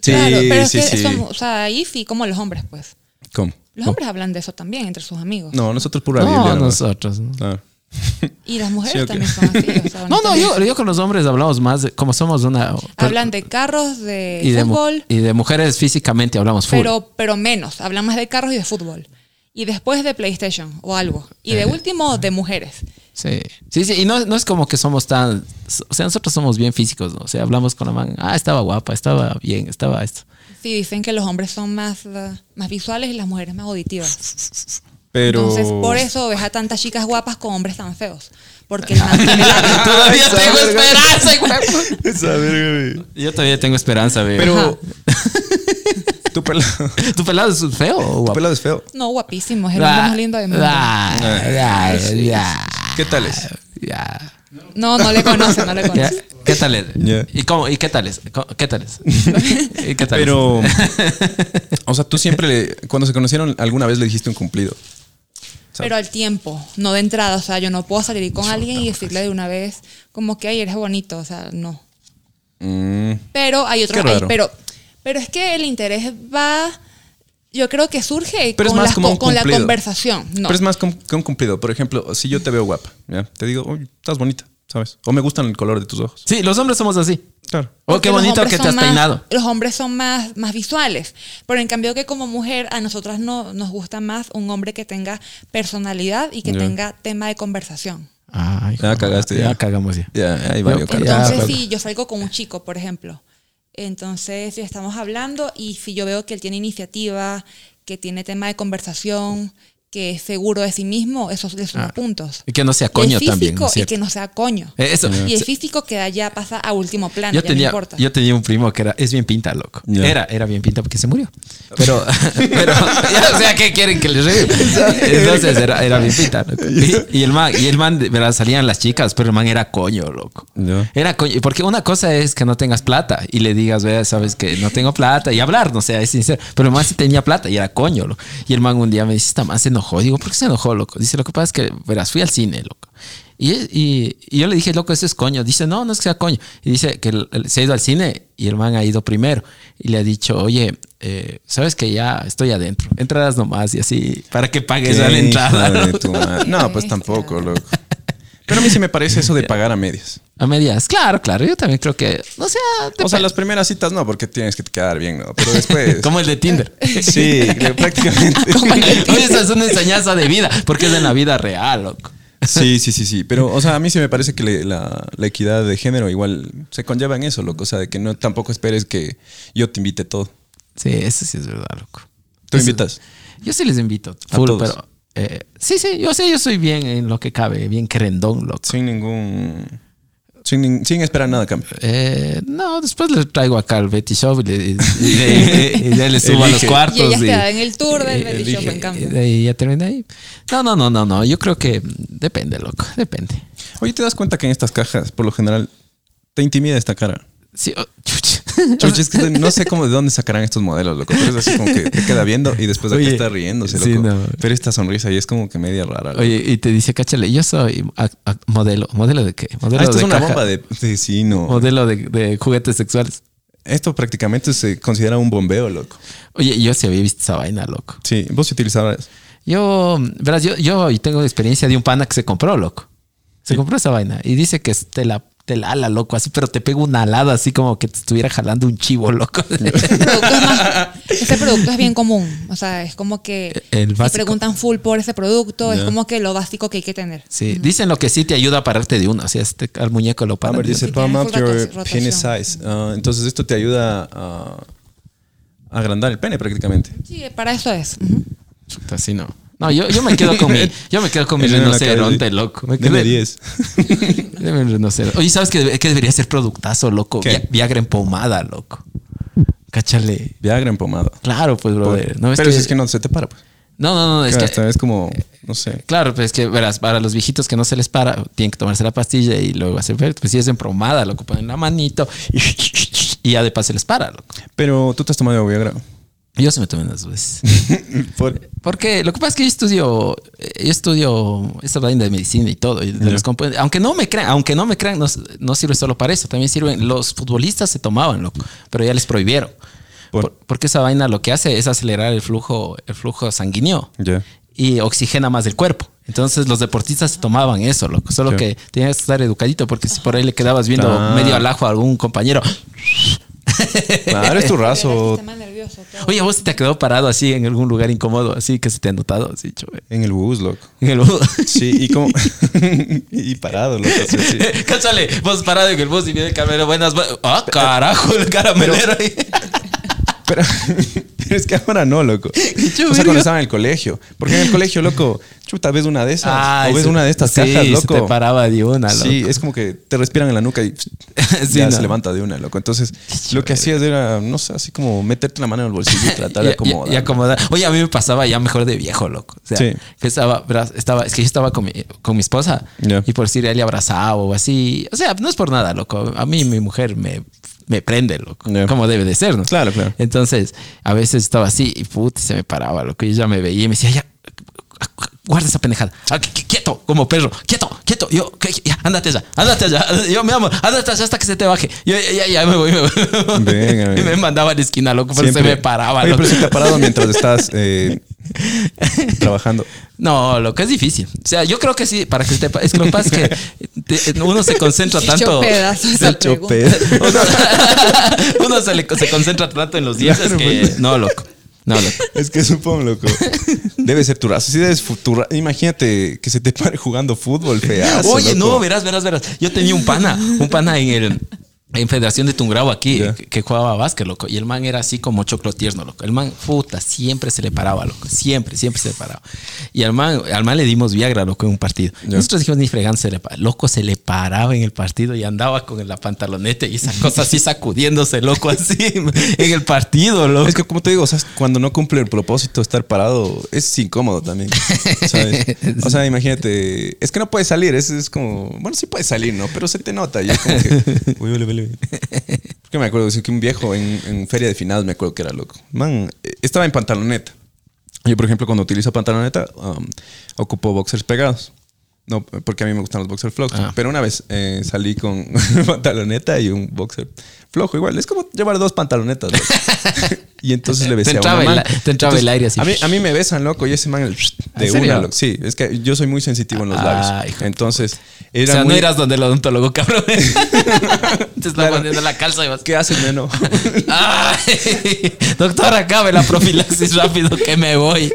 Sí, claro, pero es sí, que sí. somos- o sea, ahí sí, como los hombres, pues. ¿Cómo? Los hombres hablan de eso también entre sus amigos. No, nosotros pura No, Biblia. nosotros. ¿no? Ah. Y las mujeres Sí, también son así. o sea, No, no, yo, yo con los hombres hablamos más, de- como somos una... Hablan de carros, de y de, fútbol, y de mujeres físicamente hablamos full. pero, pero menos. Hablan más de carros y de fútbol. y después de PlayStation o algo. Y de último, de mujeres. Sí, sí, sí. Y no, no es como que somos tan. O sea, nosotros somos bien físicos, ¿no? O sea, hablamos con la man. Ah, estaba guapa, estaba bien, estaba esto. Sí, dicen que los hombres son más, eh, más visuales y las mujeres más auditivas. Pero. Entonces, por eso ves a tantas chicas guapas con hombres tan feos. Porque el man tiene la- Todavía Esa tengo verga. esperanza, güey. Esa verga, güey. Yo todavía tengo esperanza, güey. Pero. tu pelado. ¿Tu pelado es feo o Tu guapo? pelado es feo. No, guapísimo. Es el hombre más lindo del mundo. Ah, ya, ya, ¿Qué tal es? ya. No, no le conoce, no le conoce. ¿Qué tal es? ¿Y cómo? ¿Y qué tal es? ¿Cómo- ¿Qué tal es? ¿Y qué tal es? Pero. O sea, tú siempre le. Cuando se conocieron, alguna vez le dijiste un cumplido. Pero al tiempo, no de entrada. O sea, yo no puedo salir con alguien y decirle de una vez como que, ay, eres bonito. O sea, no. Mm, Pero hay otros. Raro. pero, pero es que el interés va. Yo creo que surge Pero es con, más las- como con la conversación. No. Pero es más que un cumplido. Por ejemplo, si yo te veo guapa, ¿ya? te digo, oye, estás bonita, ¿sabes? O me gustan el color de tus ojos. Sí, los hombres somos así. Claro. Oh, qué los bonito hombres que te son has más- peinado. Los hombres son más, más visuales. Pero en cambio que como mujer, a nosotras no, nos gusta más un hombre que tenga personalidad y que Ya. tenga tema de conversación. Ay, Ya cagaste, Ya ya. cagamos ya. Ya, ahí valió Yo-. Ya, Entonces, pues. si yo salgo con un chico, por ejemplo, entonces si estamos hablando y si yo veo que él tiene iniciativa, que tiene tema de conversación, que es seguro de sí mismo, esos suman Ah. puntos. Y que no sea Y coño el físico, también, ¿no es y que no sea coño. Eh, Eso. Y el físico que ya pasa a último plano, Yo ya no importa. yo tenía un primo que era, es bien pinta, loco. Era, era bien pinta porque se murió. Pero, pero, ya, o sea, ¿qué quieren que les regue? Entonces era, era bien pinta, loco. Y, y el man, y el man, de verdad, salían las chicas, pero el man era coño, loco. Era coño. Porque una cosa es que no tengas plata y le digas, vea, sabes que no tengo plata y hablar, no sé, es sincero. Pero el man sí tenía plata y era coño, loco. Y el man un día me dice, esta man se enojó. Digo, ¿por qué se enojó, loco? Dice, lo que pasa es que, verás, fui al cine, loco. Y, y- y yo le dije, loco, eso es coño. Dice, no, no es que sea coño. Y dice que el- el- se ha ido al cine y el man ha ido primero. Y le ha dicho, oye, eh, sabes que ya estoy adentro. Entradas nomás y así, para que pagues la entrada. madre. No, pues tampoco, loco. Pero a mí sí me parece eso de pagar a medias. A medias. Claro, claro. Yo también creo que, o sea, O sea, las primeras citas no, porque tienes que quedar bien, ¿no? Pero después. como el de Tinder. Sí, prácticamente. Oye, esa es una enseñanza de vida, porque es en la vida real, loco. Sí, sí, sí, sí. Pero, o sea, a mí sí me parece que le- la, la equidad de género igual se conlleva en eso, loco. O sea, de que no tampoco esperes que yo te invite todo. Sí, eso sí es verdad, loco. ¿Tú Eso- invitas? Yo sí les invito. A todos. pero. Eh, sí, sí, yo sé, yo soy bien en lo que cabe, bien querendón, loco. Sin ningún. Sin, sin esperar nada a cambio. Eh, no, después le traigo acá al Betty Shop y le, y le- y ya le subo a los cuartos. Y ellas te dan el tour del Betty Shop, en cambio. Y ya termina ahí. No, no, no, no, no. Yo creo que depende, loco. Depende. Oye, ¿te das cuenta que en estas cajas, por lo general, te intimida esta cara? Sí, oh. Chuchi, es que no sé cómo de dónde sacarán estos modelos, loco. Pero es así como que te queda viendo y después de aquí Oye, está riéndose, sí, loco. no. Pero esta sonrisa y es como que media rara. loco. Oye, y te dice, cáchale, yo soy modelo. ¿Modelo de qué? Modelo Ah, esto de es una caja. bomba de, de sí, no. Modelo de, de juguetes sexuales. Esto prácticamente se considera un bombeo, loco. Oye, yo sí había visto esa vaina, loco. Sí, vos sí utilizabas. Yo, verás, yo, yo tengo experiencia de un pana que se compró, loco. Se compró esa vaina y dice que te la, te la ala, loco, así, pero te pega una alada así como que te estuviera jalando un chivo, loco. producto es más- ese producto es bien común. O sea, es como que El si básico. preguntan full por ese producto, es como que lo básico que hay que tener. Sí, dicen lo que sí te ayuda a pararte de uno. O sea, este, al muñeco lo A paran. ver, dice Palm up your penis size. Ah, entonces esto te ayuda a, a agrandar el pene prácticamente. Sí, para eso es. Ujú. Así no. No, yo, yo me quedo con mi, yo me quedo con mi rinoceronte, loco. Me Deme quedé- 10. Deme un rinoceronte. Oye, ¿sabes qué, qué debería ser productazo, loco? Viagra en pomada, loco. Cáchale. Viagra en pomada. Claro, pues, brother. No, Pero que- si es que no se te para, pues. no, no, no, es Claro, que esta vez como, no sé. Claro, pues es que verás, para los viejitos que no se les para, tienen que tomarse la pastilla y luego hacer pues si es en promada, loco, ponen la manito y, ya de paso se les para, loco. Pero tú te has tomado Viagra. Yo se me tomé unas veces. Por- Porque lo que pasa es que yo estudio, yo estudio esta vaina de medicina y todo, y de los aunque no me crean, aunque no me crean, no, no sirve solo para eso, también sirven, los futbolistas se tomaban, loco, pero ya les prohibieron. Por- Por- porque esa vaina lo que hace es acelerar el flujo, el flujo sanguíneo Ya. y oxigena más el cuerpo. Entonces los deportistas se tomaban eso, loco. Solo Sí. que tenías que estar educadito porque si por ahí le quedabas viendo Ah. medio alajo a algún compañero, Claro, es tu raso. Nervioso. todo. Oye, ¿a vos te ha quedado parado así en algún lugar incómodo, así que se te ha notado, así, chove? En el bus, loco. En el bus. Sí, y como. y parado, loco. sí, sí. Cáchale, vos parado en el bus y viene el caramelo. Buenas, bu- ah, carajo, el caramelero ahí. Pero, pero es que ahora no, loco. O sea, cuando estaba en el colegio. Porque en el colegio, loco, chuta, ves una de esas. Ay, o ves se- una de estas sí, cajas, se loco. te paraba de una, loco. Sí, es como que te respiran en la nuca y Sí, ya no. se levanta de una, loco. Entonces, lo que hacías era, no sé, así como meterte la mano en el bolsillo y tratar de acomodar. y acomodar. Oye, a mí me pasaba ya mejor de viejo, loco. O sea, Sí. que estaba, estaba, es que yo estaba con mi, con mi esposa y por decir, él le abrazaba o así. O sea, no es por nada, loco. A mí mi mujer me, me prende, loco. Ya. Como debe de ser, ¿no? Claro, claro. Entonces, a veces estaba así y puta, se me paraba, loco. Y ella me veía y me decía, ya, guarda esa pendejada. Ah, qu- qu- Quieto, como perro. Quieto, quieto. Yo, ya, ándate allá, ándate allá. Yo, mi amor, ándate allá hasta que se te baje. Yo, ya, ya, ya me voy, me voy. Venga, y me mandaba a la esquina, loco, pero se me paraba, Oye, loco. pero si te ha parado mientras estás eh, trabajando. No, lo que es difícil. O sea, yo creo que sí, para que se te Es que lo que pasa es que te- uno se concentra tanto. pedo. Uno, uno se, le- se concentra tanto en los dientes Claro, que. pues. No, loco. No, loco. Es que supongo, loco. Debe ser tu raza. Si debes fu- tu ra- Imagínate que se te pare jugando fútbol, feazo. Oye, loco. no, verás, verás, verás. Yo tenía un pana, un pana en el. En Federación de Tungrao aquí, Ya. que, que jugaba básquet, loco. Y el man era así como choclo tierno, loco. El man, puta, siempre se le paraba, loco. Siempre, siempre se le paraba. Y al man, al man le dimos Viagra, loco, en un partido. Ya. Nosotros dijimos, ni fregando se le pa- Loco, se le paraba en el partido y andaba con la pantaloneta y esa cosa así sacudiéndose, loco, así en el partido, loco. Es que como te digo, o sea, cuando no cumple el propósito de estar parado, es incómodo también. ¿sabes? O sea, imagínate, es que no puedes salir, es, es como, bueno, sí puedes salir, ¿no? Pero se te nota y es como que, uy, vale, Porque me acuerdo que un viejo en, en feria de finados, me acuerdo que era loco. Man, estaba en pantaloneta. Yo, por ejemplo, cuando utilizo pantaloneta, um, ocupo boxers pegados. No, porque a mí me gustan los boxers flojos. Ah. Pero una vez eh, salí con pantaloneta y un boxer flojo igual. Es como llevar dos pantalonetas. y entonces le besé Te a una el- man. te entraba el aire así. A mí, a mí me besan, loco, y ese man el de una, loco. Sí, es que yo soy muy sensitivo en los Ah, labios. Entonces, o era sea, muy... no eras donde el odontólogo, cabrón. Te está Claro. poniendo la calza y vas. ¿Qué haces, neno? Ay, doctor, acabe la profilaxis rápido que me voy.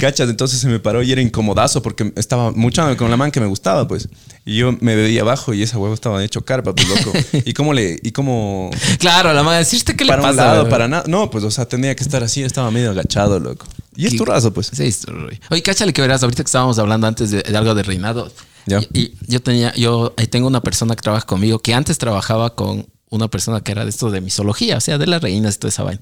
Cachas, entonces se me paró y era incomodazo porque estaba mucho con la man que me gustaba, pues. Y yo me veía abajo y esa huevo estaba hecho carpa, pues loco. ¿Y cómo le, y cómo Claro, la madre, decirte qué le para pasa. un lado, güey? para nada? No, pues, o sea, tenía que estar así, estaba medio agachado, loco. Y es tu razo, pues. Sí, es tu rollo. Oye, cáchale que verás, ahorita que estábamos hablando antes de, de algo de reinado. Ya. Y, y yo tenía, yo ahí tengo una persona que trabaja conmigo que antes trabajaba con una persona que era de esto de misología, o sea, de las reinas y toda esa vaina.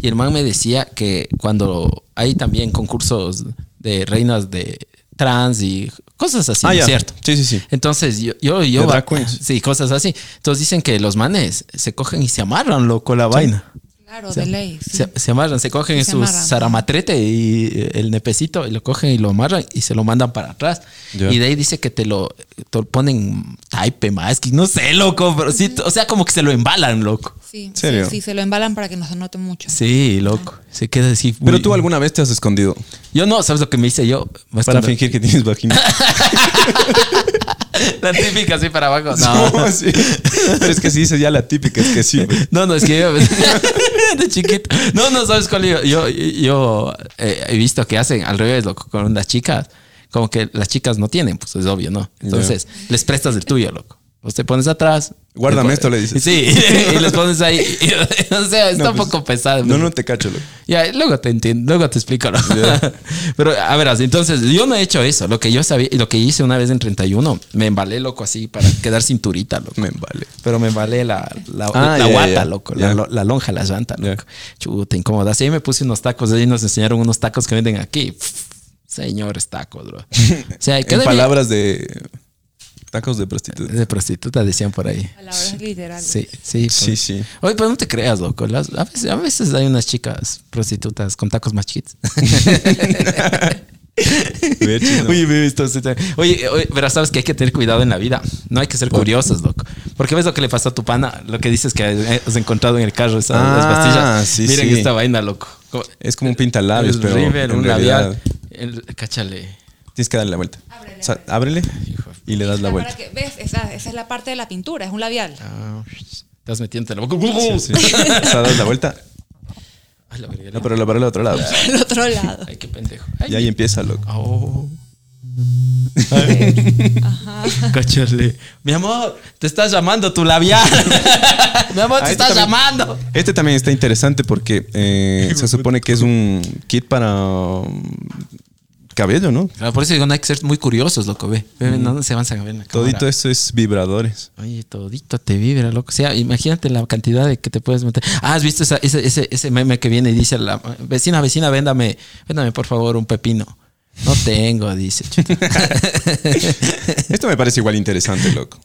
Y el man me decía que cuando hay también concursos de reinas de trans y cosas así, Ah, ¿no. ¿cierto? Sí, sí, sí. Entonces, yo, yo, yo queens. sí, cosas así. Entonces dicen que los manes se cogen y se amarran, loco, la vaina. Claro, de ley. sí. Se, se amarran, se cogen Sí, en se su amarran. zaramatrete y eh, el nepecito y lo cogen y lo amarran y se lo mandan para atrás. Y de ahí dice que te lo, te lo ponen type más, que no sé, loco, pero sí, o sea, como que se lo embalan, loco. Sí, ¿Serio? sí, sí, se lo embalan para que no se note mucho. Sí, loco. Se queda así. Pero muy- tú alguna vez te has escondido Yo no, ¿sabes lo que me hice yo? Me para escondo- fingir que tienes vagina. La típica así para abajo. No. No, sí. Pero es que si dices ya la típica, es que sí. No, no, es que yo de chiquito. No, no, ¿sabes cuál? Yo, yo, yo, eh, he visto que hacen al revés, loco, con las chicas. Como que las chicas no tienen, pues es obvio, ¿no? Entonces, les prestas el tuyo, loco. Vos te pones atrás. Guárdame esto, le dices. Sí, y les pones ahí. y- o sea, está No, un pues, poco pesado. No, no te cacho, loco. Ya, luego te entiendo, luego te explico. ¿no? Pero, a ver, entonces, yo no he hecho eso. Lo que yo sabía, lo que hice una vez en 31, me embalé, loco, así para quedar cinturita, loco. Me vale. Pero me embalé la, la, Ah, la guata, loco. La, lo- la lonja, la llanta, loco. Chuta, incómoda. Así ahí me puse unos tacos. Ahí nos enseñaron unos tacos que venden aquí. Señores tacos, bro. O sea, En palabras de tacos de prostituta. De prostituta decían por ahí. Palabras literales. Sí, sí. Sí, pues. sí. Oye, pero no te creas, loco. Las- a, veces, a veces hay unas chicas prostitutas con tacos más chiquitos. Oye, sí, sí. oye, oye, pero sabes que hay que tener cuidado en la vida. No hay que ser curiosos, loco. Porque ves lo que le pasó a tu pana, lo que dices que has encontrado en el carro esas Ah, las pastillas. sí, Miren sí. esta vaina, loco. Como- Es como un pintalabios, el pero River, en un realidad labial. El, cáchale. Tienes que darle la vuelta. Ábrele, O sea, ábrele y le das la vuelta. para que- ¿Ves? Esa, esa es la parte de la pintura, es un labial. Ah, estás metiéndote la boca. Sí, sí. O sea, das la vuelta Ay, la verga, No, pero la para el otro lado. Al otro lado. Ay, qué pendejo. Ay, Y ahí empieza, loco. Oh. Cachale. Mi amor, te estás llamando tu labial. Mi amor, te Ah, este estás también- llamando. Este también está interesante porque eh, se supone que es un kit para um, cabello, ¿no? Claro, por eso digo, no hay que ser muy curiosos, loco. Ve, ve, no se van a ver la cámara. Todito esto es vibradores. Oye, todito te vibra, loco. O sea, imagínate la cantidad de que te puedes meter. Ah, ¿has visto esa- ese, ese, ese meme que viene y dice la vecina, vecina, véndame, véndame por favor un pepino? No tengo, dice. Esto me parece igual interesante, loco.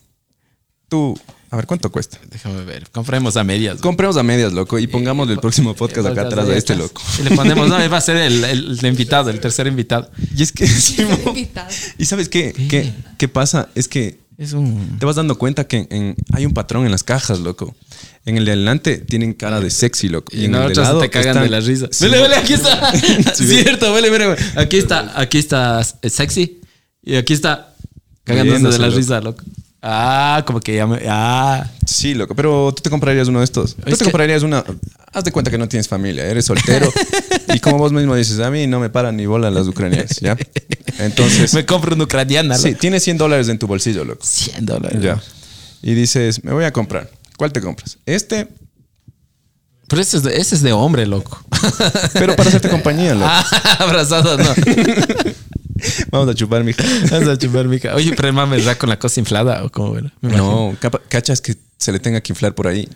Tú, a ver, ¿cuánto cuesta? Déjame ver. Compremos a medias. Compremos a medias, loco, y pongamos el próximo podcast acá atrás a este, loco. Y le ponemos, no, él va a ser el, el- el invitado, el tercer invitado. Y es que. ¿y sabes qué? ¿Qué, qué pasa? Es que Es un. te vas dando cuenta que en- hay un patrón en las cajas, loco. En el de adelante tienen cara de sexy, loco. Y en en el de lado te cagan están- de la risa. Sí. Vele, vele, aquí está. Sí, Cierto, vele, vele. Aquí está, aquí está eh, sexy. Y aquí está cagándose de la loco. risa, loco. Ah, como que ya me. Ah. Sí, loco, pero tú te comprarías uno de estos. Tú Es te que- comprarías una. Haz de cuenta que no tienes familia, eres soltero. y como vos mismo dices, a mí no me paran ni bolas las ucranianas, ¿ya? Entonces, Me compro una ucraniana, sí, loco. tienes 100 dólares en tu bolsillo, loco. 100 dólares. Ya. Y dices, me voy a comprar. ¿Cuál te compras? Este, Pero ese es, de, ese es de hombre, loco. pero para hacerte compañía, loco. Ah, abrazado, no. Vamos a chupar, mija. Vas a chupar, mica. Oye, pero el mame con la cosa inflada o cómo era. No, cachas que se le tenga que inflar por ahí.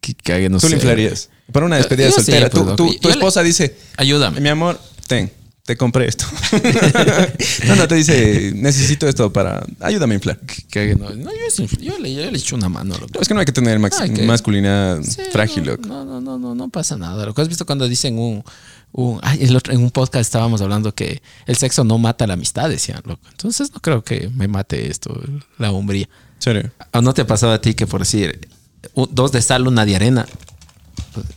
Que cague, no Tú sé. le inflarías. Para una despedida Yo soltera. pues, Tú- loco. tú- Yo tu le- esposa dice, Ayúdame. mi amor, ten, te compré esto. no, no, te dice, necesito esto para... Ayúdame a inflar. Que cague, no. No, yo, le, yo le echo una mano, loco. Es que no hay que tener que- masculinidad Sí, frágil, no, loco. No, no, no, no, no pasa nada. Lo que has visto cuando dicen un. Un ay, el otro- en un podcast estábamos hablando que el sexo no mata la amistad, decían, loco. Entonces no creo que me mate esto, la hombría. Serio. ¿O no te ha pasado a ti que por decir dos de sal, una de arena?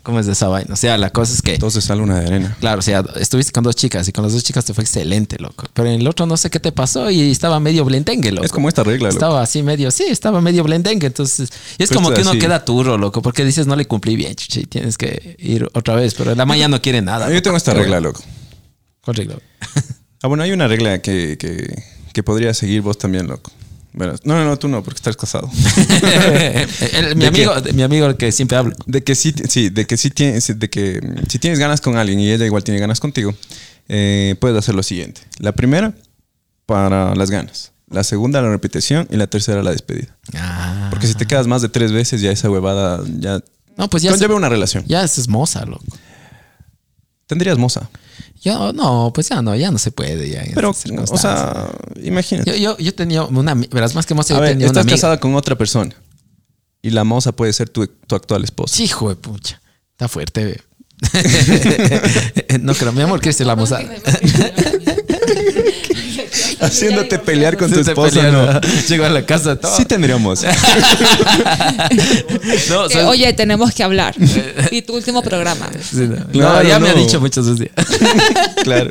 ¿Cómo es de esa vaina? O sea, la cosa es que. Entonces sale una de arena. Claro, o sea, estuviste con dos chicas y con las dos chicas te fue excelente, loco. Pero en el otro no sé qué te pasó y estaba medio blendengue, loco. Es como esta regla, loco. Estaba así medio, sí, estaba medio blendengue. Entonces, y es Pues como que uno así. queda turro, loco, porque dices no le cumplí bien, chichi, y tienes que ir otra vez. Pero la mañana no quiere nada. Yo loco. tengo esta regla, loco. ¿Cuál regla? Ah, bueno, hay una regla que, que, que podría seguir vos también, loco. Verás. No, no, no, tú no, porque estás casado. El- mi, ¿De amigo, mi amigo el que siempre hablo. De que sí, sí, de que sí tienes, de que mm, si tienes ganas con alguien y ella igual tiene ganas contigo, eh, puedes hacer lo siguiente. La primera, para las ganas. La segunda, la repetición. Y la tercera, la despedida. Ah. Porque si te quedas más de tres veces, ya esa huevada ya No, pues ya, conlleva una relación. ya es moza, loco. Tendrías moza. Ya, no, pues ya no, ya no se puede. Ya Pero, o sea, imagínate. Yo, yo, yo tenía una, verás, más que moza, A yo ver, tenía una estás amiga. casada con otra persona. Y la moza puede ser tu, tu actual esposa. Hijo de pucha. Está fuerte, ve. no creo, mi amor, ¿quieres ser la moza? Haciéndote pelear con tu esposa, no. Llegó a la casa todo. Sí tendríamos. no, ¿sabes? oye, tenemos que hablar. y tu último programa. Sí, no. Ya me ha dicho muchos días. claro.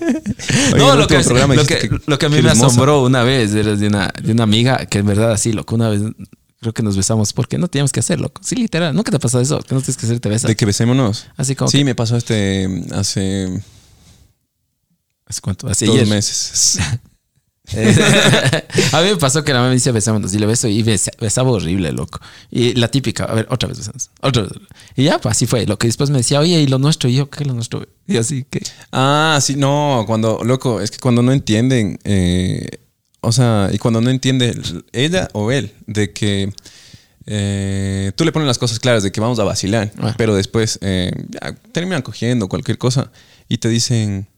Oye, no, lo que, lo, que, lo que a mí me asombró una vez era de una, de una amiga que en verdad así, loco, una vez creo que nos besamos porque no teníamos que hacer, loco. Sí, literal. Nunca te ha pasado eso, que no tienes que hacer, te besas. De que besémonos. Así como Sí, que- me pasó este hace ¿Hace cuánto? Así dos ayer. meses. a mí me pasó que la mamá me dice besémonos y le beso y besa- besaba horrible, loco. Y la típica, a ver, otra vez besamos. Otra vez. Y ya, pues así fue. Lo que después me decía, oye, ¿y lo nuestro? Y yo, ¿qué es lo nuestro? Y así que. Ah, sí, no, cuando, loco, es que cuando no entienden, eh, o sea, y cuando no entiende ella o él de que eh, tú le pones las cosas claras de que vamos a vacilar, Ah. pero después eh, ya, terminan cogiendo cualquier cosa y te dicen,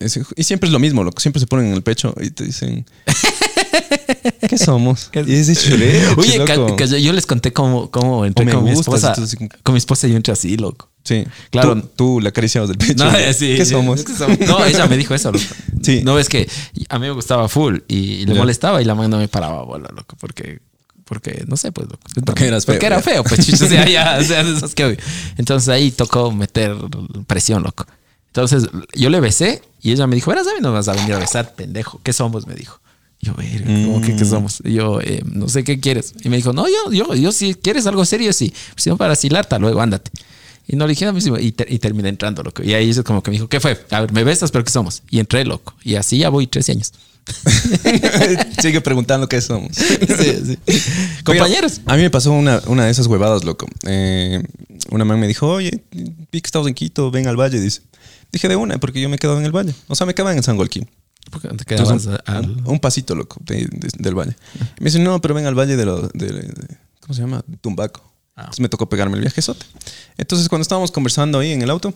es- y siempre es lo mismo, loco, siempre se ponen en el pecho y te dicen, ¿qué somos? Y es de chulete, Oye, ca- ca- yo les conté cómo, cómo entré O me con mi esposa. entonces, Con mi esposa y yo entré así, loco. Sí, Claro. Tú, tú le acariciabas del pecho. No, eh, sí, ¿Qué sí, somos? es que somos- No, ella me dijo eso, loco. Sí. No, es que a mí me gustaba full y le molestaba y la mano no me paraba bola, loco, porque, porque no sé, pues, loco. Porque eras feo, Porque era feo, pues, chucho, o sea, ya, o sea, de esos que obvio. Entonces ahí tocó meter presión, loco. Entonces yo le besé y ella me dijo, verás, a mí no vas a venir a besar, pendejo. ¿Qué somos? Me dijo. Yo, verga, ¿cómo que qué Mm. somos? Yo, eh, no sé qué quieres. Y me dijo, no, yo, yo, yo, si quieres algo serio, sí. Si no, para vacilar, hasta luego, ándate. Y no le dije mismo. Y, ter- y terminé entrando, loco. Y ahí es como que me dijo, ¿qué fue? A ver, ¿me besas? ¿Pero qué somos? Y entré, loco. Y así ya voy 13 años. Sigue preguntando qué somos. Sí, sí. Compañeros. Mira, a mí me pasó una, una de esas huevadas, loco. Eh, una man me dijo, oye, vi que estabas en Quito, ven al valle, dice. Dije de una, porque yo me quedaba en el valle. O sea, me quedaba en San Joaquín. ¿Por qué no te Entonces, quedabas un, al- un- un pasito, loco, de- de- del valle. Y me dice, no, pero ven al valle de, lo, de, ¿cómo se llama? Tumbaco. Ah. Entonces me tocó pegarme el viajezote. Entonces, cuando estábamos conversando ahí en el auto,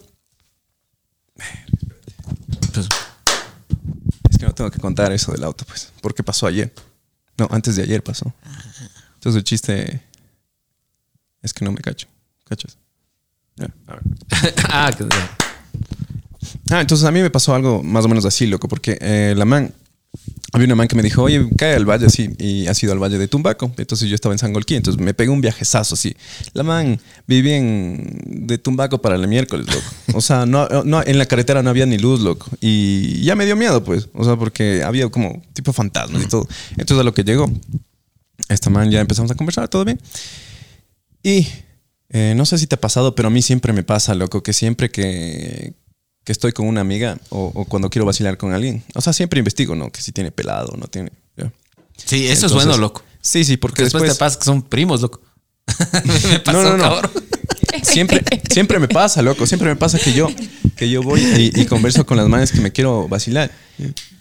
Pues, es que no tengo que contar eso del auto, pues, porque pasó ayer. No, antes de ayer pasó. Entonces el chiste es que no me cacho. ¿Cachas? Ya, a ver. ah, que- Ah, entonces a mí me pasó algo más o menos así, loco, porque eh, la man, había una man que me dijo, oye, cae al valle así, y ha sido al valle de Tumbaco. Entonces yo estaba en Sangolquí, entonces me pegué un viajezazo así. La man vivía en, de Tumbaco para el miércoles, loco. O sea, no, no, en la carretera no había ni luz, loco. Y ya me dio miedo, pues, o sea, porque había como tipo fantasmas y todo. Entonces a lo que llegó, esta man ya empezamos a conversar, todo bien. Y eh, no sé si te ha pasado, pero a mí siempre me pasa, loco, que siempre que, que estoy con una amiga o, o cuando quiero vacilar con alguien, o sea, siempre investigo, ¿no? Que si tiene pelado o no tiene. ¿ya? Sí, eso es bueno, loco. Sí, sí, porque Después, después... te pasa que son primos, loco. me pasó, No, no, no. cabrón. Siempre, siempre me pasa, loco. Siempre me pasa que yo, que yo voy y, y converso con las manes que me quiero vacilar.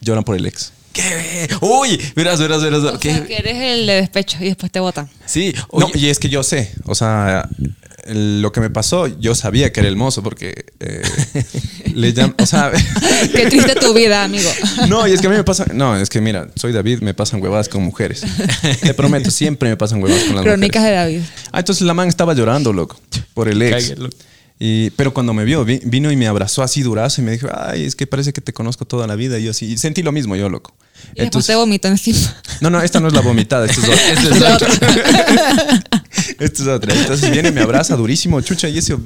Lloran por el ex. ¿Qué? Uy, verás, verás, verás. O ¿Qué? sea, que eres el de despecho y después te votan. Sí, No, oye, y es que yo sé, o sea, lo que me pasó, yo sabía que era el mozo porque eh, le llam- o sea, Qué triste tu vida, amigo. no, y es que a mí me pasa, no, es que mira, soy David, me pasan huevadas con mujeres. Te prometo, siempre me pasan huevadas con las Crónicas mujeres. de David. Ah, entonces la man estaba llorando, loco, por el ex. Y, pero cuando me vio, vi- vino y me abrazó así durazo y me dijo, ay, es que parece que te conozco toda la vida. Y yo así, y sentí lo mismo yo, loco. Y después te vomitó encima. no, no, esta no es la vomitada, esta es otra. Es otro. Esta es otra. Entonces viene, me abraza durísimo, chucha, y ese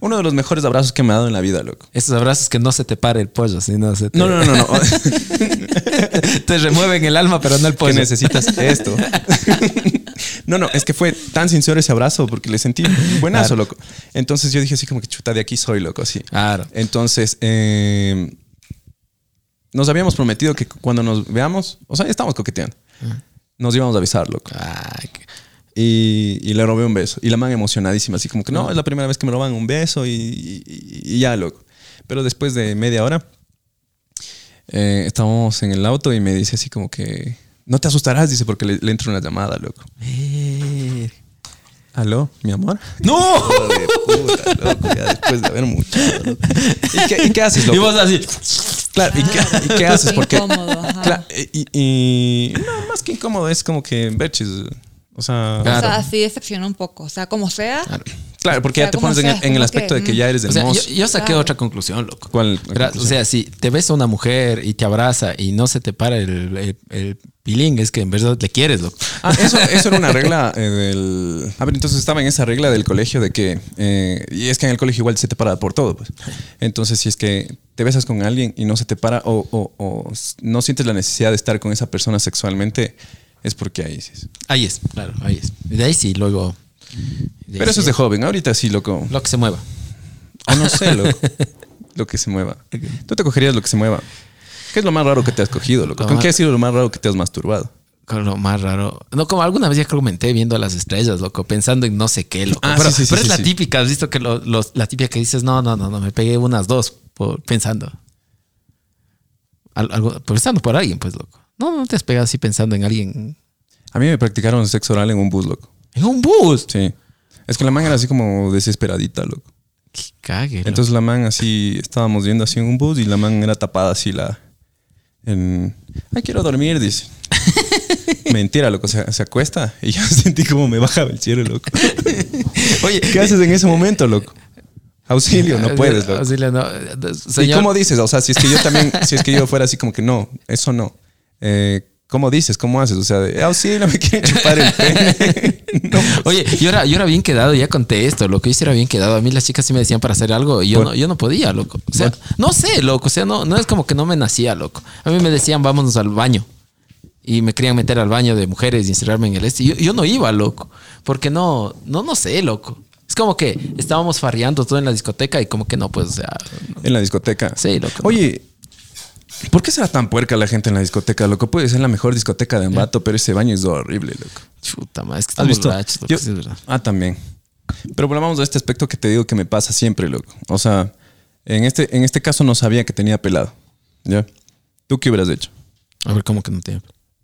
uno de los mejores abrazos que me ha dado en la vida, loco. Esos abrazos que no se te pare el pollo, sino se te... No, no, no, no. te remueven el alma, pero no el que pollo. necesitas esto. No, no, es que fue tan sincero ese abrazo porque le sentí buenazo, Claro. loco. Entonces yo dije así como que chuta, de aquí soy, loco, así. Claro. Entonces, eh, nos habíamos prometido que cuando nos veamos, o sea, ya estábamos coqueteando, nos íbamos a avisar, loco. Ay, qué- Y, y le robé un beso. Y la man emocionadísima, así como que no, es la primera vez que me roban un beso y, y- y ya, loco. Pero después de media hora, eh, estábamos en el auto y me dice así como que no te asustarás, dice, porque le, le entra una llamada, loco. Eh. ¿Aló, mi amor? ¡No! Hijo de puta, loco, ya después de haber loco. ¿Y qué, y qué haces, Y loco? vos así. Claro, ¿y qué, y qué haces? Porque, incómodo, ajá. Claro, y, y- no, más que incómodo, es como que berchis. O sea, Claro. O sea, sí decepciona un poco. O sea, como sea. claro, porque O sea, ya te pones en, sea, el- es en el aspecto que, de que mm. ya eres del O sea, yo, mozo. yo saqué Claro. otra conclusión, loco. O sea, si te ves a una mujer y te abraza y no se te para el, el, el pilín, es que en verdad le quieres, loco. Ah, eso, eso era una regla eh, del. A ver, entonces estaba en esa regla del colegio de que. eh, y es que en el colegio igual se te para por todo, pues. Entonces, si es que te besas con alguien y no se te para o, o- no sientes la necesidad de estar con esa persona sexualmente, es porque ahí sí. es. Ahí es, claro, ahí es. Y de ahí sí, luego. de Pero eso es de joven. Ahorita sí, loco. Lo que se mueva. O no sé, loco. lo que se mueva. Tú te cogerías lo que se mueva. ¿Qué es lo más raro que te has cogido, loco? Lo ¿Con más- qué ha sido lo más raro que te has masturbado? Con lo más raro. No, como alguna vez ya comenté viendo las estrellas, loco, pensando en no sé qué, loco. Ah, pero sí, sí, sí, pero es la típica, has visto que lo- los- la típica que dices, no, no, no, no, me pegué unas dos por, pensando. Al- algo, pensando por alguien, pues, loco. No, no te has pegado así pensando en alguien. A mí me practicaron sexo oral en un bus, loco. En un bus. Sí. Es que la man era así como desesperadita, loco. Qué cague. loco. Entonces la man así, estábamos yendo así en un bus y la man era tapada así la... En, Ay, quiero dormir, dice. Mentira, loco, se, se acuesta y yo sentí como me bajaba el cielo, loco. Oye, ¿Qué haces en ese momento, loco? Auxilio, no puedes, loco. Auxilio, no. ¿Y cómo dices? O sea, si es que yo también, si es que yo fuera así como que no, eso no. Eh, ¿Cómo dices? ¿Cómo haces? O sea, de, auxilio, me quieren chupar el pene. no, Oye, yo era, yo era bien quedado, ya conté esto, loco. Yo sí era bien quedado. A mí las chicas sí me decían para hacer algo y yo, no, yo no podía, loco. O sea, no sé, loco. O sea, no, no es como que no me nacía, loco. A mí me decían, vámonos al baño. Y me querían meter al baño de mujeres y encerrarme en el este. Yo no iba, loco. Porque no, no, no sé, loco. Es como que estábamos farreando todo en la discoteca y como que no, pues, o sea, En la discoteca. sí, loco. Oye, ¿por qué será tan puerca la gente en la discoteca, loco? Puede ser la mejor discoteca de Ambato, pero ese baño es horrible, loco. Chuta, ma, es que ¿Has estamos visto? borrachos, loco, Yo- sí, es verdad. ah, también. Pero volvamos a este aspecto que te digo que me pasa siempre, loco. O sea, en este, en este caso no sabía que tenía pelado. ¿Ya? ¿Tú qué hubieras hecho? A ver, ¿cómo que no tiene?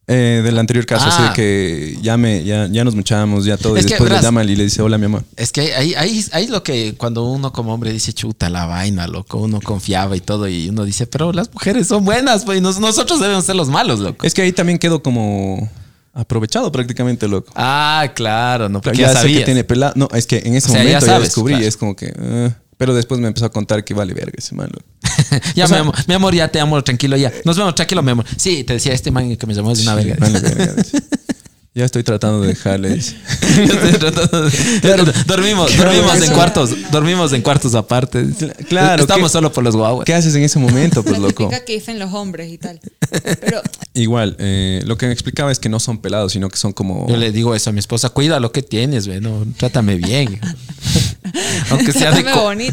Eh, del anterior caso, así de Ah. que ya, me, ya, ya nos muchamos, ya todo. Es y que, después le verás. llama y le dice, hola, mi amor. Es que ahí, ahí, ahí es lo que cuando uno como hombre dice, chuta, la vaina, loco, uno confiaba y todo, y uno dice, pero las mujeres son buenas, pues, y nos- nosotros debemos ser los malos, loco. Es que ahí también quedo como aprovechado prácticamente, loco. Ah, claro, no, porque ya, ya, sé que tiene pelado. No, es que en ese O sea, ya momento ya, sabes, descubrí claro. es como que... eh, pero después me empezó a contar que vale verga ese man, ya, O sea- mi, amor, mi amor, ya te amo, tranquilo, ya. Nos vemos, tranquilo, mi amor. Sí, te decía, este man que me llamó es una verga. Vale verga. Ya estoy tratando de dejarle. dice. Yo estoy tratando de- dormimos, Claro, dormimos en cuartos, dormimos en cuartos aparte. Claro, Estamos ¿qué- solo por los guaguas. ¿Qué haces en ese momento, pues, La loco? típica que dicen los hombres y tal. Pero Igual, eh, lo que me explicaba es que no son pelados, sino que son como... Yo le digo eso a mi esposa, cuida lo que tienes, güey, no, trátame bien. aunque sea de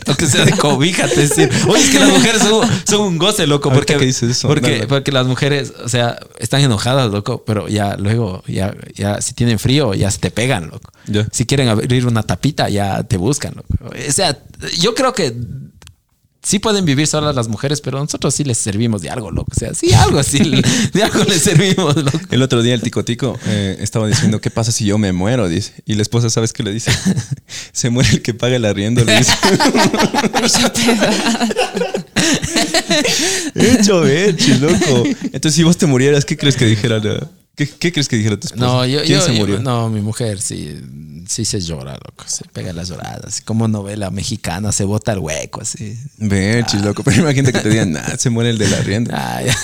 aunque sea de cobija, te decir. Oye, es que las mujeres son, son un goce, loco, porque que dices eso, porque, porque las mujeres, o sea, están enojadas, loco, pero ya luego ya ya si tienen frío ya se te pegan, loco. Si quieren abrir una tapita ya te buscan, loco. O sea, yo creo que Sí pueden vivir solas las mujeres, pero nosotros sí les servimos de algo, loco. O sea, sí, algo así, de algo les servimos, loco. El otro día el tico tico eh, estaba diciendo, ¿qué pasa si yo me muero? Dice. Y la esposa, ¿sabes qué le dice? Se muere el que paga el arriendo, le dice. hecho, hecho, loco. Entonces, si vos te murieras, ¿qué crees que dijera? la- ¿Qué, qué crees que dijera tu esposa? No, yo, ¿Quién yo- se yo- murió? no, mi mujer sí, sí se llora, loco. Se pega las lloradas. Como novela mexicana, se bota el hueco, así. Berchis, loco. Pero imagínate que te digan, nah, se muere el del arriendo. Ay,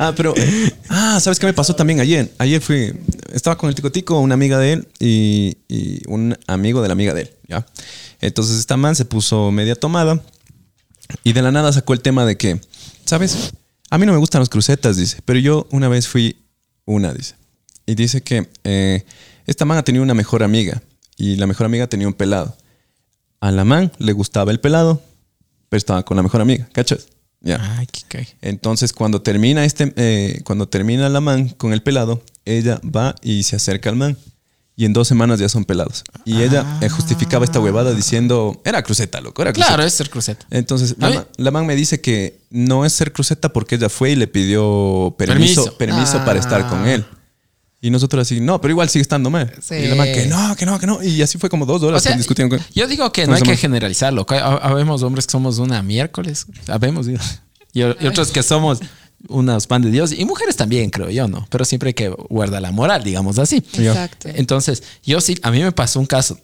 Ah, pero. Ah, ¿sabes qué me pasó también ayer? Ayer fui. Estaba con el tico tico, una amiga de él y, y un amigo de la amiga de él, ¿ya? Entonces esta man se puso media tomada y de la nada sacó el tema de que, ¿sabes? A mí no me gustan los crucetas, dice, pero yo una vez fui una, dice. Y dice que eh, esta man ha tenido una mejor amiga y la mejor amiga tenía un pelado. A la man le gustaba el pelado, pero estaba con la mejor amiga, ¿cachas? Ya. Ay, qué cae. Entonces, cuando termina este, eh, cuando termina la man con el pelado, ella va y se acerca al man. Y en dos semanas ya son pelados. Y ella eh, justificaba esta huevada diciendo, era cruceta, loco, era cruceta. Claro, es ser cruceta. Entonces, la, man- la man me dice que no es ser cruceta porque ella fue y le pidió permiso, Permiso. permiso para estar con Ah. él. Y nosotros así, no, pero igual sigue estando mal. Sí. Y la man que no, que no, que no. Y así fue como dos horas O sea, discutiendo con yo digo que no hay que generalizarlo. Habemos hombres que somos una miércoles, digo. y, y otros que somos unas pan de Dios, y mujeres también, creo yo, ¿no? Pero siempre hay que guardar la moral, digamos así. Exacto. Entonces, yo sí, a mí me pasó un caso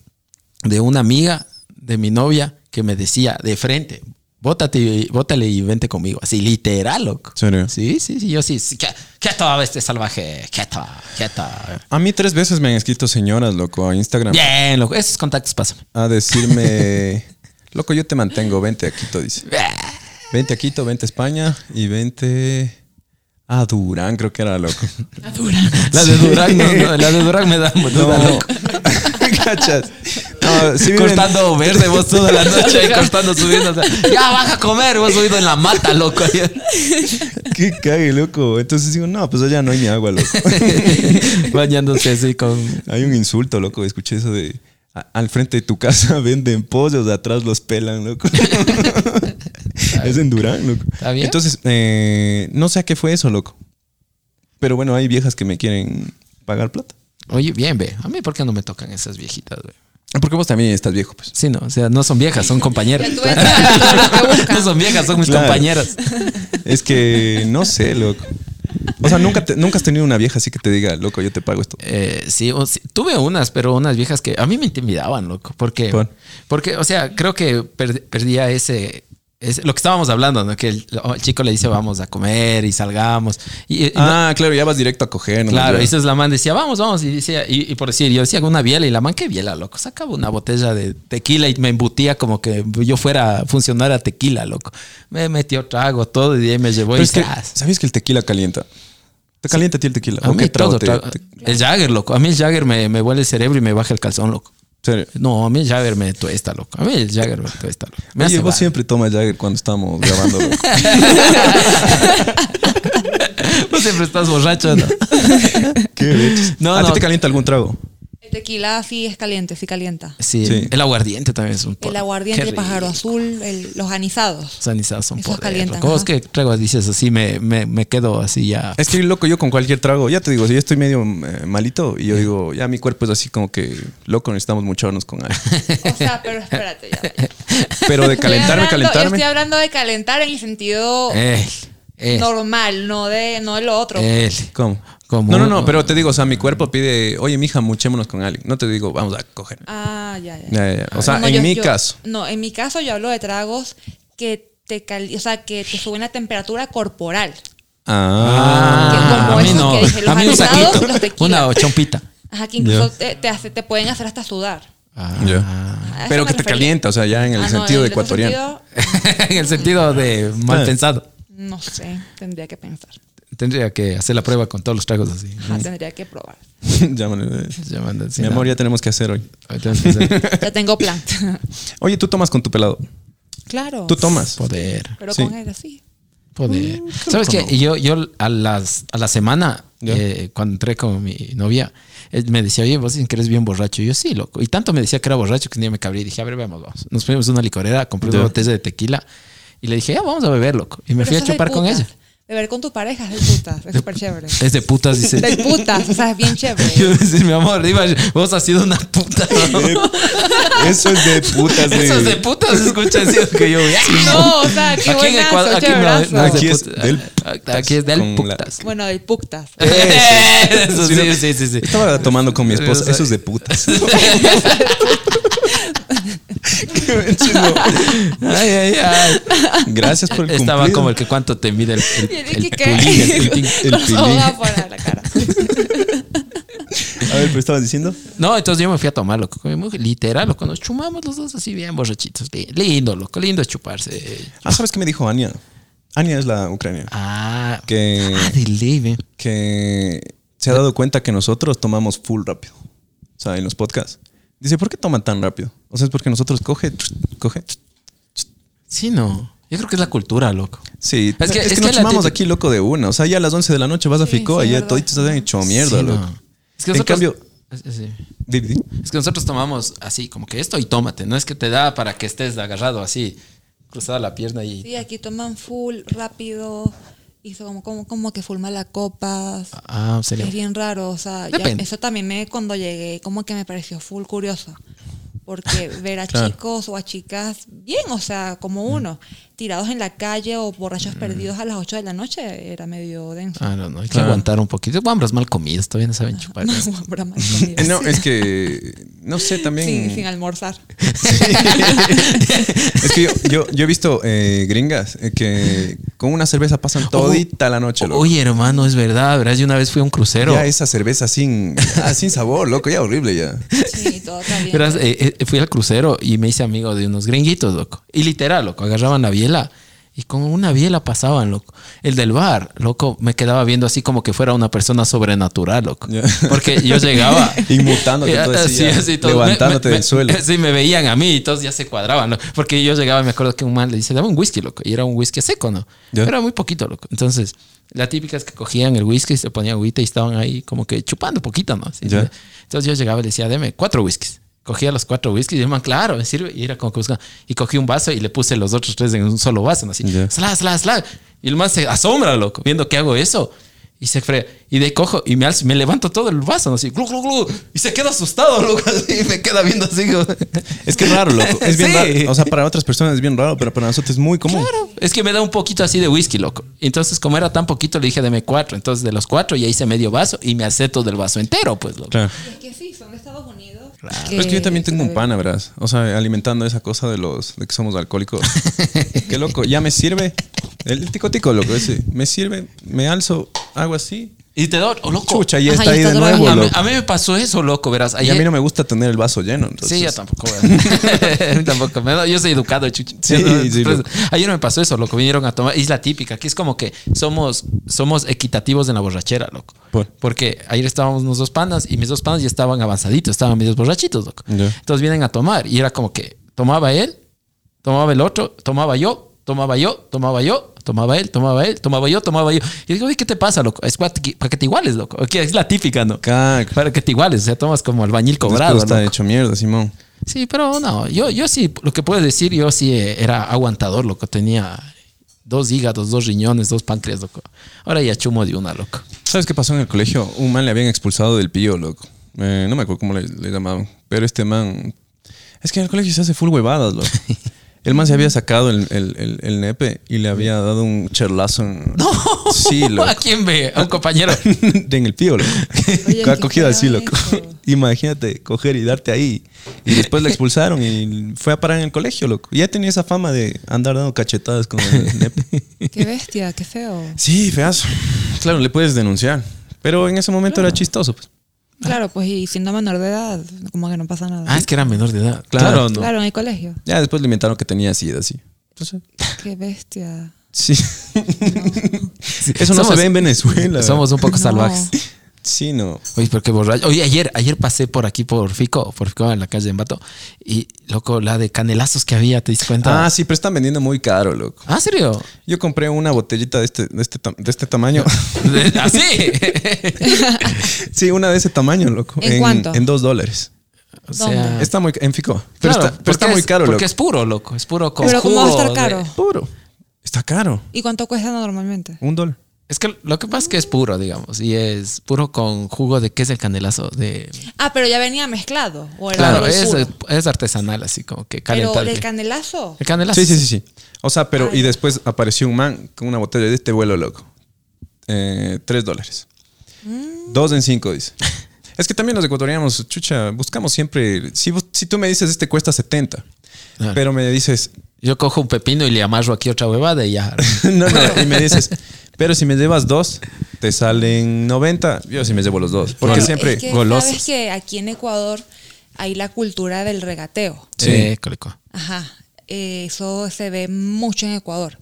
de una amiga de mi novia que me decía de frente, bótate, y- bótale y vente conmigo. Así, literal, loco. ¿Serio? Sí, sí, sí, yo sí. sí, que- Quieto, este salvaje, quieto, quieto. A mí tres veces me han escrito señoras, loco, a Instagram. Bien, loco. Esos contactos pasan. a decirme, loco, yo te mantengo, vente a Quito, dice. Vente a Quito, vente a España y vente a Durán, creo que era, loco. La de Durán, no, no, la de Durán me da duda, No, loco. ¿cachas? No, sí viven- Cortando verde vos toda la noche, cortando, subiendo. o sea, ya baja a comer, vos subido en la mata, loco. Qué cague, loco. Entonces digo, no, pues allá no hay ni agua, loco. Bañándose así con. Hay un insulto, loco. Escuché eso de "A- al frente de tu casa venden pollos, de atrás los pelan, loco. es en Durán, loco. ¿Está bien? Entonces, eh, no sé a qué fue eso, loco. Pero bueno, hay viejas que me quieren pagar plata. Oye, bien, ve. A mí, ¿por qué no me tocan esas viejitas, güey? Porque vos también estás viejo, pues. Sí, no, o sea, no son viejas, son compañeras. No son viejas, son mis Claro. compañeras. Es que no sé, loco. O sea, nunca, te- nunca has tenido una vieja así que te diga, loco, yo te pago esto. Eh, sí, o- sí, tuve unas, pero unas viejas que a mí me intimidaban, loco. Porque, ¿Por? porque o sea, creo que per- perdía ese, ese- Lo que estábamos hablando, ¿no? Que el, el chico le dice, vamos a comer y salgamos. Y, y no- Ah, claro, ya vas directo a coger. ¿no? Claro, y entonces la man decía, vamos, vamos. Y decía, y, y por decir, yo decía una biela y la man, qué biela, loco. Sacaba una botella de tequila y me embutía como que yo fuera a funcionar a tequila, loco. Me metió trago, todo y de ahí me llevó Pero y es que. ¿sabes que el tequila calienta? Te calienta a ti el tequila. A ¿O qué mí todo. te- El Jagger, loco. A mí el Jagger me, me vuelve el cerebro y me baja el calzón, loco. Serio? No, a mí el Jagger me tuesta, loco. A mí el Jagger me tuesta, loco. Me Oye, vos siempre tomas Jagger cuando estamos grabando. loco. Vos siempre estás borracho, ¿no? ¿Qué ¿A ti no. te calienta algún trago? El tequila sí es caliente, sí calienta. Sí, Sí. el aguardiente también es un El poder. aguardiente, el pájaro azul, el- los anizados. Los anisados son Esos calientan, ajá. que tragos dices así, me, me, me quedo así ya. Es que loco, yo con cualquier trago, ya te digo, si yo estoy medio eh, malito y yo digo, ya mi cuerpo es así como que loco, necesitamos mucharnos con algo. O sea, pero espérate ya. Pero de Estoy calentarme, hablando- Yo calentarme. estoy hablando de calentar en el sentido normal, no de, no de lo otro. él. ¿Cómo? Como- No, no, no, pero te digo, o sea, mi cuerpo pide, oye, mija, muchémonos con alguien. No te digo, vamos a coger. Ah, ya, ya. Ya, ya, ya. O sea, No, en yo- mi yo- caso. No, en mi caso yo hablo de tragos que te o sea, que te suben la temperatura corporal. Ah. Que como a mí esos no. que dije, los a mí un saquito. los. Una chompita. Ajá, que incluso te, te, hace- te pueden hacer hasta sudar. Ah. Pero que te refería. calienta, o sea, ya en el Ah, no, sentido en de el otro ecuatoriano. sentido, en el sentido de mal Ah. pensado. no sé, tendría que pensar. Tendría que hacer la prueba con todos los tragos así. Ajá, tendría que probar. Llámale. Así, Mi amor, ya tenemos que hacer hoy. Que hacer Ya tengo plan. Oye, tú tomas con tu pelado. claro. Tú tomas. Poder. Pero Sí. con él así. Poder. Mm, ¿Sabes qué? Yo, yo a, las, a la semana, eh, cuando entré con mi novia, él me decía, oye, vos dicen que eres bien borracho. Y yo, sí, loco. Y tanto me decía que era borracho que un día me cabré y dije, a ver, veamos, vamos. Nos fuimos a una licorera, compré Ya. una botella de tequila y le dije, ya, vamos a beber, loco. Y me Pero fui a chupar con putas. Ella. Beber con tu pareja es de putas. Es súper chévere. Es de putas, dice. De putas. O sea, es bien chévere. Yo decía, mi amor, iba, vos has sido una puta. ¿no? Eso es de putas. Eso es de putas, escucha así que yo. "Ya". No, o sea, qué Aquí en Ecuador, aquí no, es de Aquí es putas. del Aquí es del con la- putas. Bueno, del putas. Eso, Sí, sí, sí, sí. Estaba tomando con mi esposa. Eso es de putas. Ay, ay, ay. Gracias por el Estaba cumplido. como el que cuánto te mide el, el, ¿Qué- el el pilín. el la cara. A ver, pero estabas diciendo. No, entonces yo me fui a tomar, loco. con mi mujer, Literal, loco. Nos chumamos los dos así bien borrachitos. Li- Lindo, loco. Lindo es chuparse. Ah, ¿sabes qué me dijo Ania? Ania es la ucraniana. Ah, Que, ah, de que se ha dado cuenta que nosotros tomamos full rápido. O sea, en los podcasts. Dice, ¿por qué toman tan rápido? O sea, es porque nosotros coge, coge. Sí, no. Yo creo que es la cultura, loco. Sí, Es que- que, es que nos la chumamos típica- aquí loco de una. O sea, ya a las 11 de la noche vas a Sí, Ficoa sí, y ya toditos están hecho mierda, Sí, no. loco. Es que En nosotros- cambio- Sí. Es que nosotros tomamos así, como que esto y tómate. No es que te da para que estés agarrado así, cruzada la pierna y. Sí, aquí toman full, rápido. Y son como, como, como que full malacopas. Ah, sería. Es bien raro, o sea, ya- Depende. eso también me cuando llegué, como que me pareció full curioso. Porque ver a Claro. chicos o a chicas bien, o sea, como uno, tirados en la calle o borrachos perdidos a las 8 de la noche, era medio denso. Ah, no, no, hay que Claro. aguantar un poquito. Hambras mal comidos, todavía no saben chupar. No, comida. Eh, No, es que, no sé, también... sin, sin almorzar. Es que yo, yo, yo he visto eh, gringas eh, que con una cerveza pasan todita la noche, loco. Oye, hermano, es verdad, ¿verdad? Yo una vez fui a un crucero. Ya esa cerveza sin, ah, sin sabor, loco, ya horrible ya. Sí, todo. Verás, eh, eh, fui al crucero y me hice amigo de unos gringuitos, loco. Y literal, loco, agarraban la biela y con una biela pasaban, loco. El del bar, loco, me quedaba viendo así como que fuera una persona sobrenatural, loco. Porque yo llegaba. Inmutándote, Y, todo así, así, ya, así, todo. levantándote Me- me- del suelo. Sí, me veían a mí y todos ya se cuadraban, ¿no? Porque yo llegaba y me acuerdo que un man le dice, dame un whisky, loco. Y era un whisky seco, ¿no? Ya. Era muy poquito, loco. Entonces, la típica es que cogían el whisky y se ponían agüita y estaban ahí como que chupando poquito, ¿no? Así. Entonces yo llegaba y le decía, deme cuatro whiskies. Cogía los cuatro whiskies y yo, man, claro, me sirve. Y era como que buscaba. Y cogí un vaso y le puse los otros tres en un solo vaso, ¿no? Así, Ya. slá, slá, slá. Y el man se asombra, loco, viendo que hago eso. Y se frega. Y de ahí cojo y me alzo, me levanto todo el vaso, ¿no? Así, glu, glu, glu. Y se queda asustado, loco. Así, y me queda viendo así. como- Es que es raro, loco. Es bien Sí. raro. O sea, para otras personas es bien raro, pero para nosotros es muy común. Claro, es que me da un poquito así de whisky, loco. Entonces, como era tan poquito, le dije, deme cuatro. Entonces, de los cuatro ya hice medio vaso y me hacé todo el vaso entero, pues, loco. Claro. Es que sí, son de Estados Unidos. Pero es que yo también tengo un pana, verás. O sea, alimentando esa cosa de los de que somos alcohólicos. Qué loco, ya me sirve. El tico tico, loco, ese. Me sirve, me alzo, hago así Y te oh, loco. Chucha, ya Ajá, está ya ahí está de otra vez. nuevo, a, mí, loco. a mí me pasó eso, loco, verás. Y a Ayer- mí no me gusta tener el vaso lleno. Entonces, Sí, yo tampoco. A mí tampoco. Me da- Yo soy educado, chuchi. Sí, ¿no? sí, Pues, loco. ayer me pasó eso, loco. Vinieron a tomar. Y es la típica. Aquí es como que somos, somos equitativos en la borrachera, loco. ¿Por? Porque ayer estábamos unos dos panas y mis dos panas ya estaban avanzaditos, estaban medios borrachitos, loco. Ya. Entonces vienen a tomar y era como que tomaba él, tomaba el otro, tomaba yo, tomaba yo, tomaba yo, tomaba él, tomaba él, tomaba yo, tomaba yo. Y digo, oye, ¿qué te pasa, loco? Es para que, te iguales, loco. Es la típica, ¿no? Cac. Para que te iguales, o sea, tomas como albañil cobrado. Después está loco. hecho mierda, Simón. Sí, pero no, yo, yo sí, lo que puedo decir, yo sí eh, era aguantador, loco. Tenía dos hígados, dos riñones, dos páncreas, loco. Ahora ya chumo de una, loco. ¿Sabes qué pasó en el colegio? Un man le habían expulsado del pío, loco. Eh, no me acuerdo cómo le, le llamaban. Pero este man. Es que en el colegio se hace full huevadas, loco. El man se había sacado el, el- el- el nepe y le había dado un cherlazo en. No, Sí, loco. ¿A quién ve? A un compañero. en el pío, loco. Oye, ha cogido así, loco. eso. Imagínate coger y darte ahí. Y después le expulsaron y fue a parar en el colegio, loco. Ya tenía esa fama de andar dando cachetadas con el nepe. Qué bestia, qué feo. Sí, feazo. Claro, le puedes denunciar. Pero en ese momento era chistoso, pues. Claro, pues y siendo menor de edad, como que no pasa nada. Ah, es que era menor de edad. Claro, no. Claro, en el colegio. Ya después le inventaron que tenía SIDA, así. Entonces, Qué bestia. sí. Eso no Somos- se ve en Venezuela. Somos un poco No. salvajes. Sí, no. Oye, pero qué borracho. Oye, ayer, ayer pasé por aquí por Fico, por Fico en la calle de Embato. Y, loco, la de canelazos que había, ¿te diste cuenta? Ah, sí, pero están vendiendo muy caro, loco. ¿Ah, serio? Yo compré una botellita de este, de este, de este tamaño. ¿Así? sí, una de ese tamaño, loco. ¿En cuánto? En dos dólares. o sea, ¿Dónde? Está muy en Fico. Pero claro, está, pero está porque muy caro, Porque loco. es puro, loco. Es puro con Pero ¿cómo va a estar jugo caro? de- puro. Está caro. ¿Y cuánto cuesta normalmente? Un dólar. Es que lo que pasa es que es puro, digamos. Y es puro con jugo de... ¿Qué es el canelazo? De... Ah, pero ya venía mezclado. ¿o era Claro, es, es artesanal, así como que Pero calentar. el canelazo. El canelazo. Sí, sí, sí, sí. O sea, pero Ay. y después apareció un man con una botella de este vuelo, loco. Eh, tres dólares. Mm. Dos en cinco, dice. Es que también los ecuatorianos, chucha, buscamos siempre. Si, vos- si tú me dices este cuesta 70, Ah. pero me dices, Yo cojo un pepino y le amarro aquí otra huevada y ya. no, no, y me dices, pero si me llevas dos, te salen 90. Yo sí me llevo los dos. Porque Pero siempre es que golosos. sabes que aquí en Ecuador hay la cultura del regateo. Sí, colico. Ajá. Eh, Eso se ve mucho en Ecuador.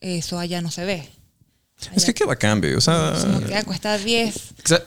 Eso allá no se ve. Es que qué bacán, ve, O sea, que cuesta 10.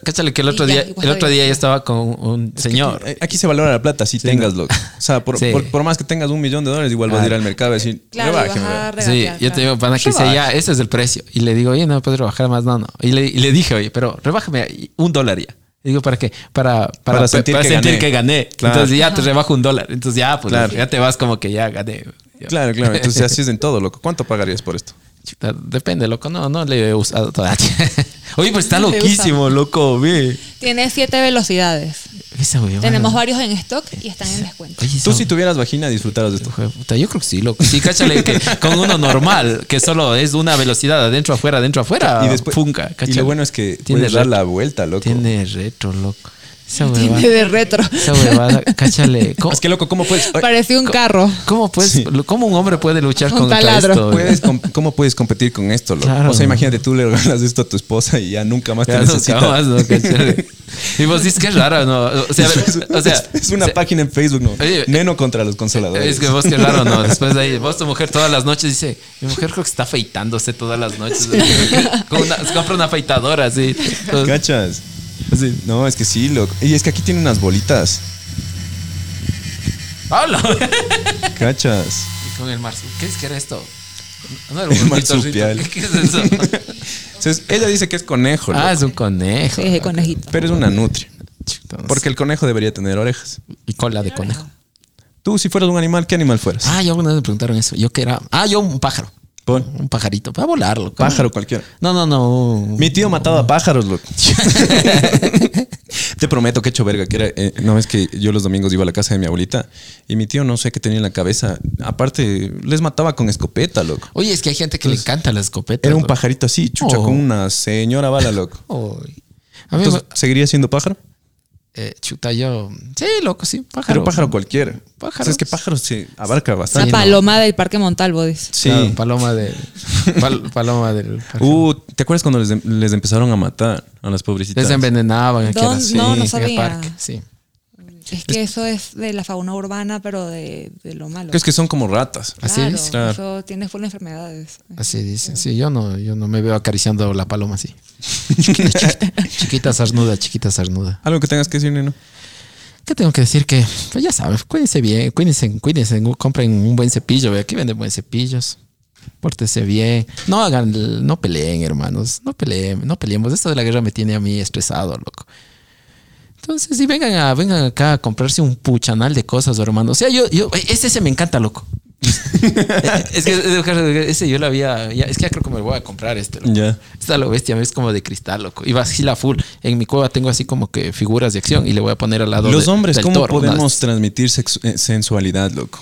Cáchale que el otro ya, día, el otro día yo estaba con un señor. aquí se valora la plata, si tengas, loco. O sea, por, Sí. por- por más que tengas un millón de dólares, igual vas a ir al mercado y decir, Claro, rebájeme. Sí, yo te digo, pana que dice, ya, ese es el precio. Y le digo, oye, no puedes rebajar más, no, no. Y le, y le dije, oye, pero rebájame un dólar ya. Y digo, ¿para qué? Para, para, Para sentir que gané. que gané. Claro. Entonces ya te rebajo un dólar. Entonces ya, pues Claro. ya te vas como que ya gané. Ya. Claro, claro. Entonces así es en todo, loco. ¿Cuánto pagarías por esto? Chuta, Depende, loco. No, no le he usado todavía. Oye, pues está loquísimo, loco, ve. Tiene siete velocidades. Esa huevada. Tenemos varios en stock y están en descuento. Oye, Tú si tuvieras vagina disfrutaras de esto. Puta, yo creo que sí, loco. Sí, cáchale que con uno normal, que solo es una velocidad adentro, afuera, adentro, afuera. Y después funca, Y lo bueno es que Tiene puedes dar la vuelta, loco. Tiene retro, loco. Esa Tiene huevada. de retro. Esa huevada, cáchale. ¿Cómo, Es que loco, ¿cómo puedes Parece un carro. cómo, puedes, Sí. ¿Cómo un hombre puede luchar Un contra taladro. esto? puedes cómo puedes competir con esto, loco? Claro. O sea, imagínate tú le regalas esto a tu esposa y ya nunca más Ya te nunca necesita. más, ¿no? Cáchale. Y vos dices que es raro, ¿no? O sea, Es, o sea, es- es una o sea, página en Facebook, ¿no? Oye, Neno contra los consoladores. Es que vos qué raro, ¿no? Después de ahí, vos tu mujer todas las noches dice, mi mujer creo que está afeitándose todas las noches. Con una- se compra una afeitadora así. Entonces, ¿Cachas? Así. No, es que sí, loco. Y es que aquí tiene unas bolitas. ¡Hola! ¿Cachas? Y con el marsupial. ¿Qué es que era esto? No era El un marsupial. ¿Qué, es eso? Entonces, ella dice que es conejo, loco. ah, es un conejo. Sí, es el conejito. Pero es una nutria. Porque el conejo debería tener orejas. Y cola de conejo. Tú, si fueras un animal, ¿qué animal fueras? Ah, yo alguna vez me preguntaron eso. Yo que era. Ah, yo un pájaro. Pon. Un pajarito. Para volarlo. Pájaro cualquiera. No, no, no. Mi tío mataba pájaros, loco. Te prometo que he hecho verga, que era, eh, no es que yo los domingos iba a la casa de mi abuelita y mi tío no sé qué tenía en la cabeza. Aparte, les mataba con escopeta, loco. Oye, es que hay gente que le encanta la escopeta. Era un loco. pajarito así, chucha, Oh. con una señora bala, loco. A mí Entonces, ¿seguiría siendo pájaro? Eh, chuta, yo. Sí, loco, sí. Pájaro. Pero pájaro cualquiera. Pájaro. O sea, es que pájaro se abarca La bastante. paloma del Parque Montalvo, dice. Sí. Claro, paloma del. pal- paloma del. Uh, ¿te acuerdas cuando les, les empezaron a matar a las pobrecitas? Les envenenaban. aquí a No, no en el sabía. parque, Sí. Es que eso es de la fauna urbana, pero de, de lo malo. Que es que son como ratas. Así claro, es. Claro. Eso tiene full enfermedades. Así dicen. Sí, yo no, yo no me veo acariciando la paloma así. Chiquita, chiquita. Chiquita sarnuda, chiquita sarnuda. Algo que tengas que decir, Neno. ¿Qué tengo que decir? Que, pues ya saben, cuídense bien, cuídense, cuídense, compren un buen cepillo, aquí venden buen cepillos. Pórtese bien. No hagan, no peleen, hermanos. No peleen, no peleemos. Esto de la guerra me tiene a mí estresado, loco. Entonces, si vengan a, vengan acá a comprarse un puchanal de cosas, hermano. O sea, yo, yo, ese se me encanta, loco. es que ese yo lo había, ya- es que ya creo que me voy a comprar este. loco. Ya. Esta lo bestia, es como de cristal, loco. Y vacila full. En mi cueva tengo así como que figuras de acción y le voy a poner al lado Los de- hombres, del ¿cómo toro, podemos transmitir eh, sensualidad, loco?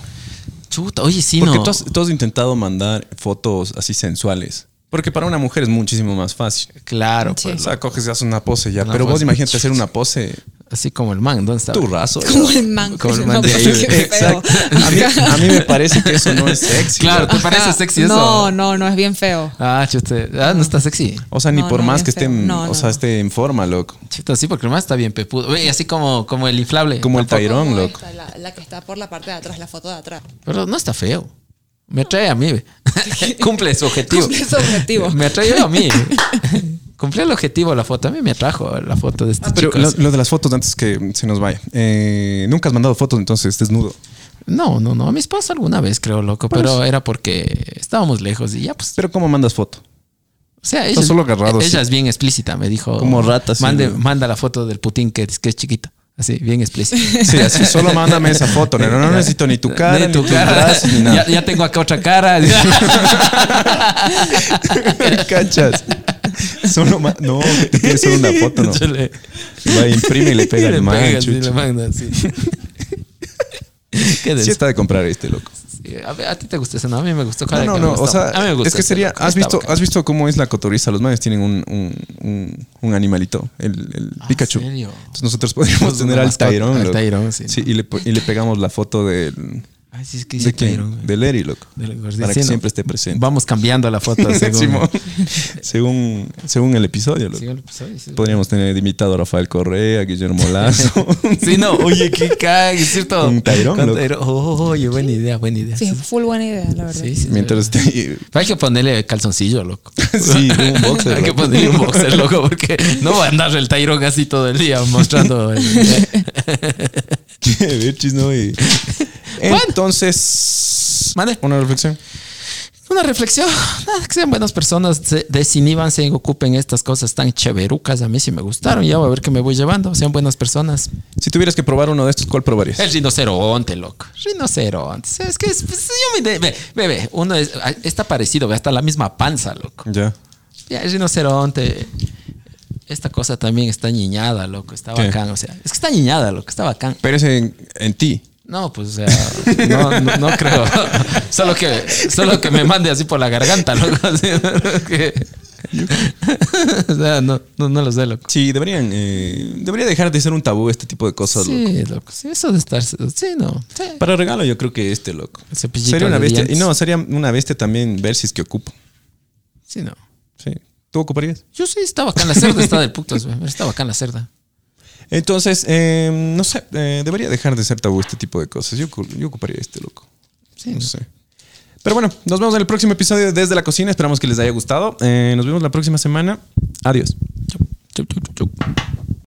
Chuta, oye, sí, Porque no. tú, has, tú has intentado mandar fotos así sensuales. Porque para una mujer es muchísimo más fácil. Claro, Sí. O pues. sea, coges y haces una pose ya. Una pero vos imagínate hacer una pose Así como el man, ¿dónde está? tu raso. Como el man. Como el man de ahí, qué feo. Exacto. A mí, a mí me parece que eso no es sexy. Claro. ¿te parece sexy eso? No, no, no, es bien feo. Ah, chuta. Ah, no está sexy. O sea, ni No, por no, más que esté, No, o sea, esté en forma, loco. Chuta, sí, porque el man está bien pepudo. Oye, así como, como el inflable. Como el Tairón, loco. esta, la, la que está por la parte de atrás, la foto de atrás. Pero no está feo. Me atrae a mí. Cumple su objetivo. Cumple su objetivo. Me atrae a mí. Cumple el objetivo la foto. A mí me atrajo la foto de este Pero chico. lo, de las fotos antes que se nos vaya. Eh, Nunca has mandado fotos entonces desnudo. No, no, no. A mi esposa alguna vez, creo, loco. Pero era porque estábamos lejos y ya, pues. Pero ¿cómo mandas foto? O sea, ella, solo agarrado, ella sí. es bien explícita, me dijo. Como rata, sí, Mande. Manda la foto del Putin que, es- que es chiquito. Así, bien explícita. Sí, así solo mándame esa foto. No, no necesito ni tu cara, Ni tu cara. ni nada. Ya, ya tengo acá otra cara. ¿Cachas? Solo no, te quieres solo una foto, no. Le- Va, imprime y le pega le al man, pega, sí, le manda, sí. ¿Qué Sí está de comprar este, loco. A, ti te gusta eso, ¿no? A mí me gustó. No, no, no. O sea, a mí me gusta es que sería. loco. ¿Has visto. ¿Has visto cómo es la cotoriza? Los manes tienen un, un, un, un animalito, el, el Pikachu. Ah, serio? Entonces nosotros podríamos tener al Tyrone. al. Tyrone, sí. Sí, y le, y le pegamos la foto del. Ay, sí, es que ¿De quién? Del Eri, loco. Del. Para que siempre esté presente. Vamos cambiando la foto según, Simón. según, según el episodio, loco. según el episodio, sí. Podríamos tener invitado a Rafael Correa, Guillermo Lazo. Sí, no, oye, qué cague, es cierto. Con Tyrone, Con. Oh, oye, buena idea, buena idea. Sí, Sí, full buena idea, la verdad. sí, sí, Mientras. Hay que ponerle calzoncillo, loco. Sí, un boxer. Hay que ponerle un boxer, loco, porque no va a andar el Tyrone así todo el día mostrando. el- Qué bichis, ¿no? Y- Entonces, Mande. una reflexión. Una reflexión, nada, que sean buenas personas, se desiníbanse, ocupen estas cosas tan cheverucas, a mí sí me gustaron, ya voy a ver qué me voy llevando, sean buenas personas. Si tuvieras que probar uno de estos, ¿cuál probarías? El rinoceronte, loco. Rinoceronte. Es que es, pues, yo me ve, uno es- está parecido, hasta la misma panza, loco. Ya. Ya, el rinoceronte. Esta cosa también está niñada, loco. Está ¿Qué? bacán. O sea, es que está niñada, loco. Está bacán. Pero es en, en ti. No, pues, o sea, no, no, no creo. solo, que, solo que me mande así por la garganta, loco. Así, que- o sea, no, no, no lo sé, loco. Sí, deberían. eh, debería dejar de ser un tabú este tipo de cosas, loco. Sí, loco. Sí, eso de estar. Sí, no. Sí. Para regalo, yo creo que este, loco. Sería una bestia. Y no, sería una bestia también ver si es que ocupo. Sí, no. Sí. ¿Tú ocuparías? Yo sí, estaba acá en la cerda, está del putas, acá en la cerda. Entonces, em, no sé, eh, debería dejar de ser tabú este tipo de cosas. Yo, yo ocuparía este loco. Sí. No sé. Pero bueno, nos vemos en el próximo episodio de Desde la Cocina. Esperamos que les haya gustado. Eh, nos vemos la próxima semana. Adiós. Chau, chau, chau,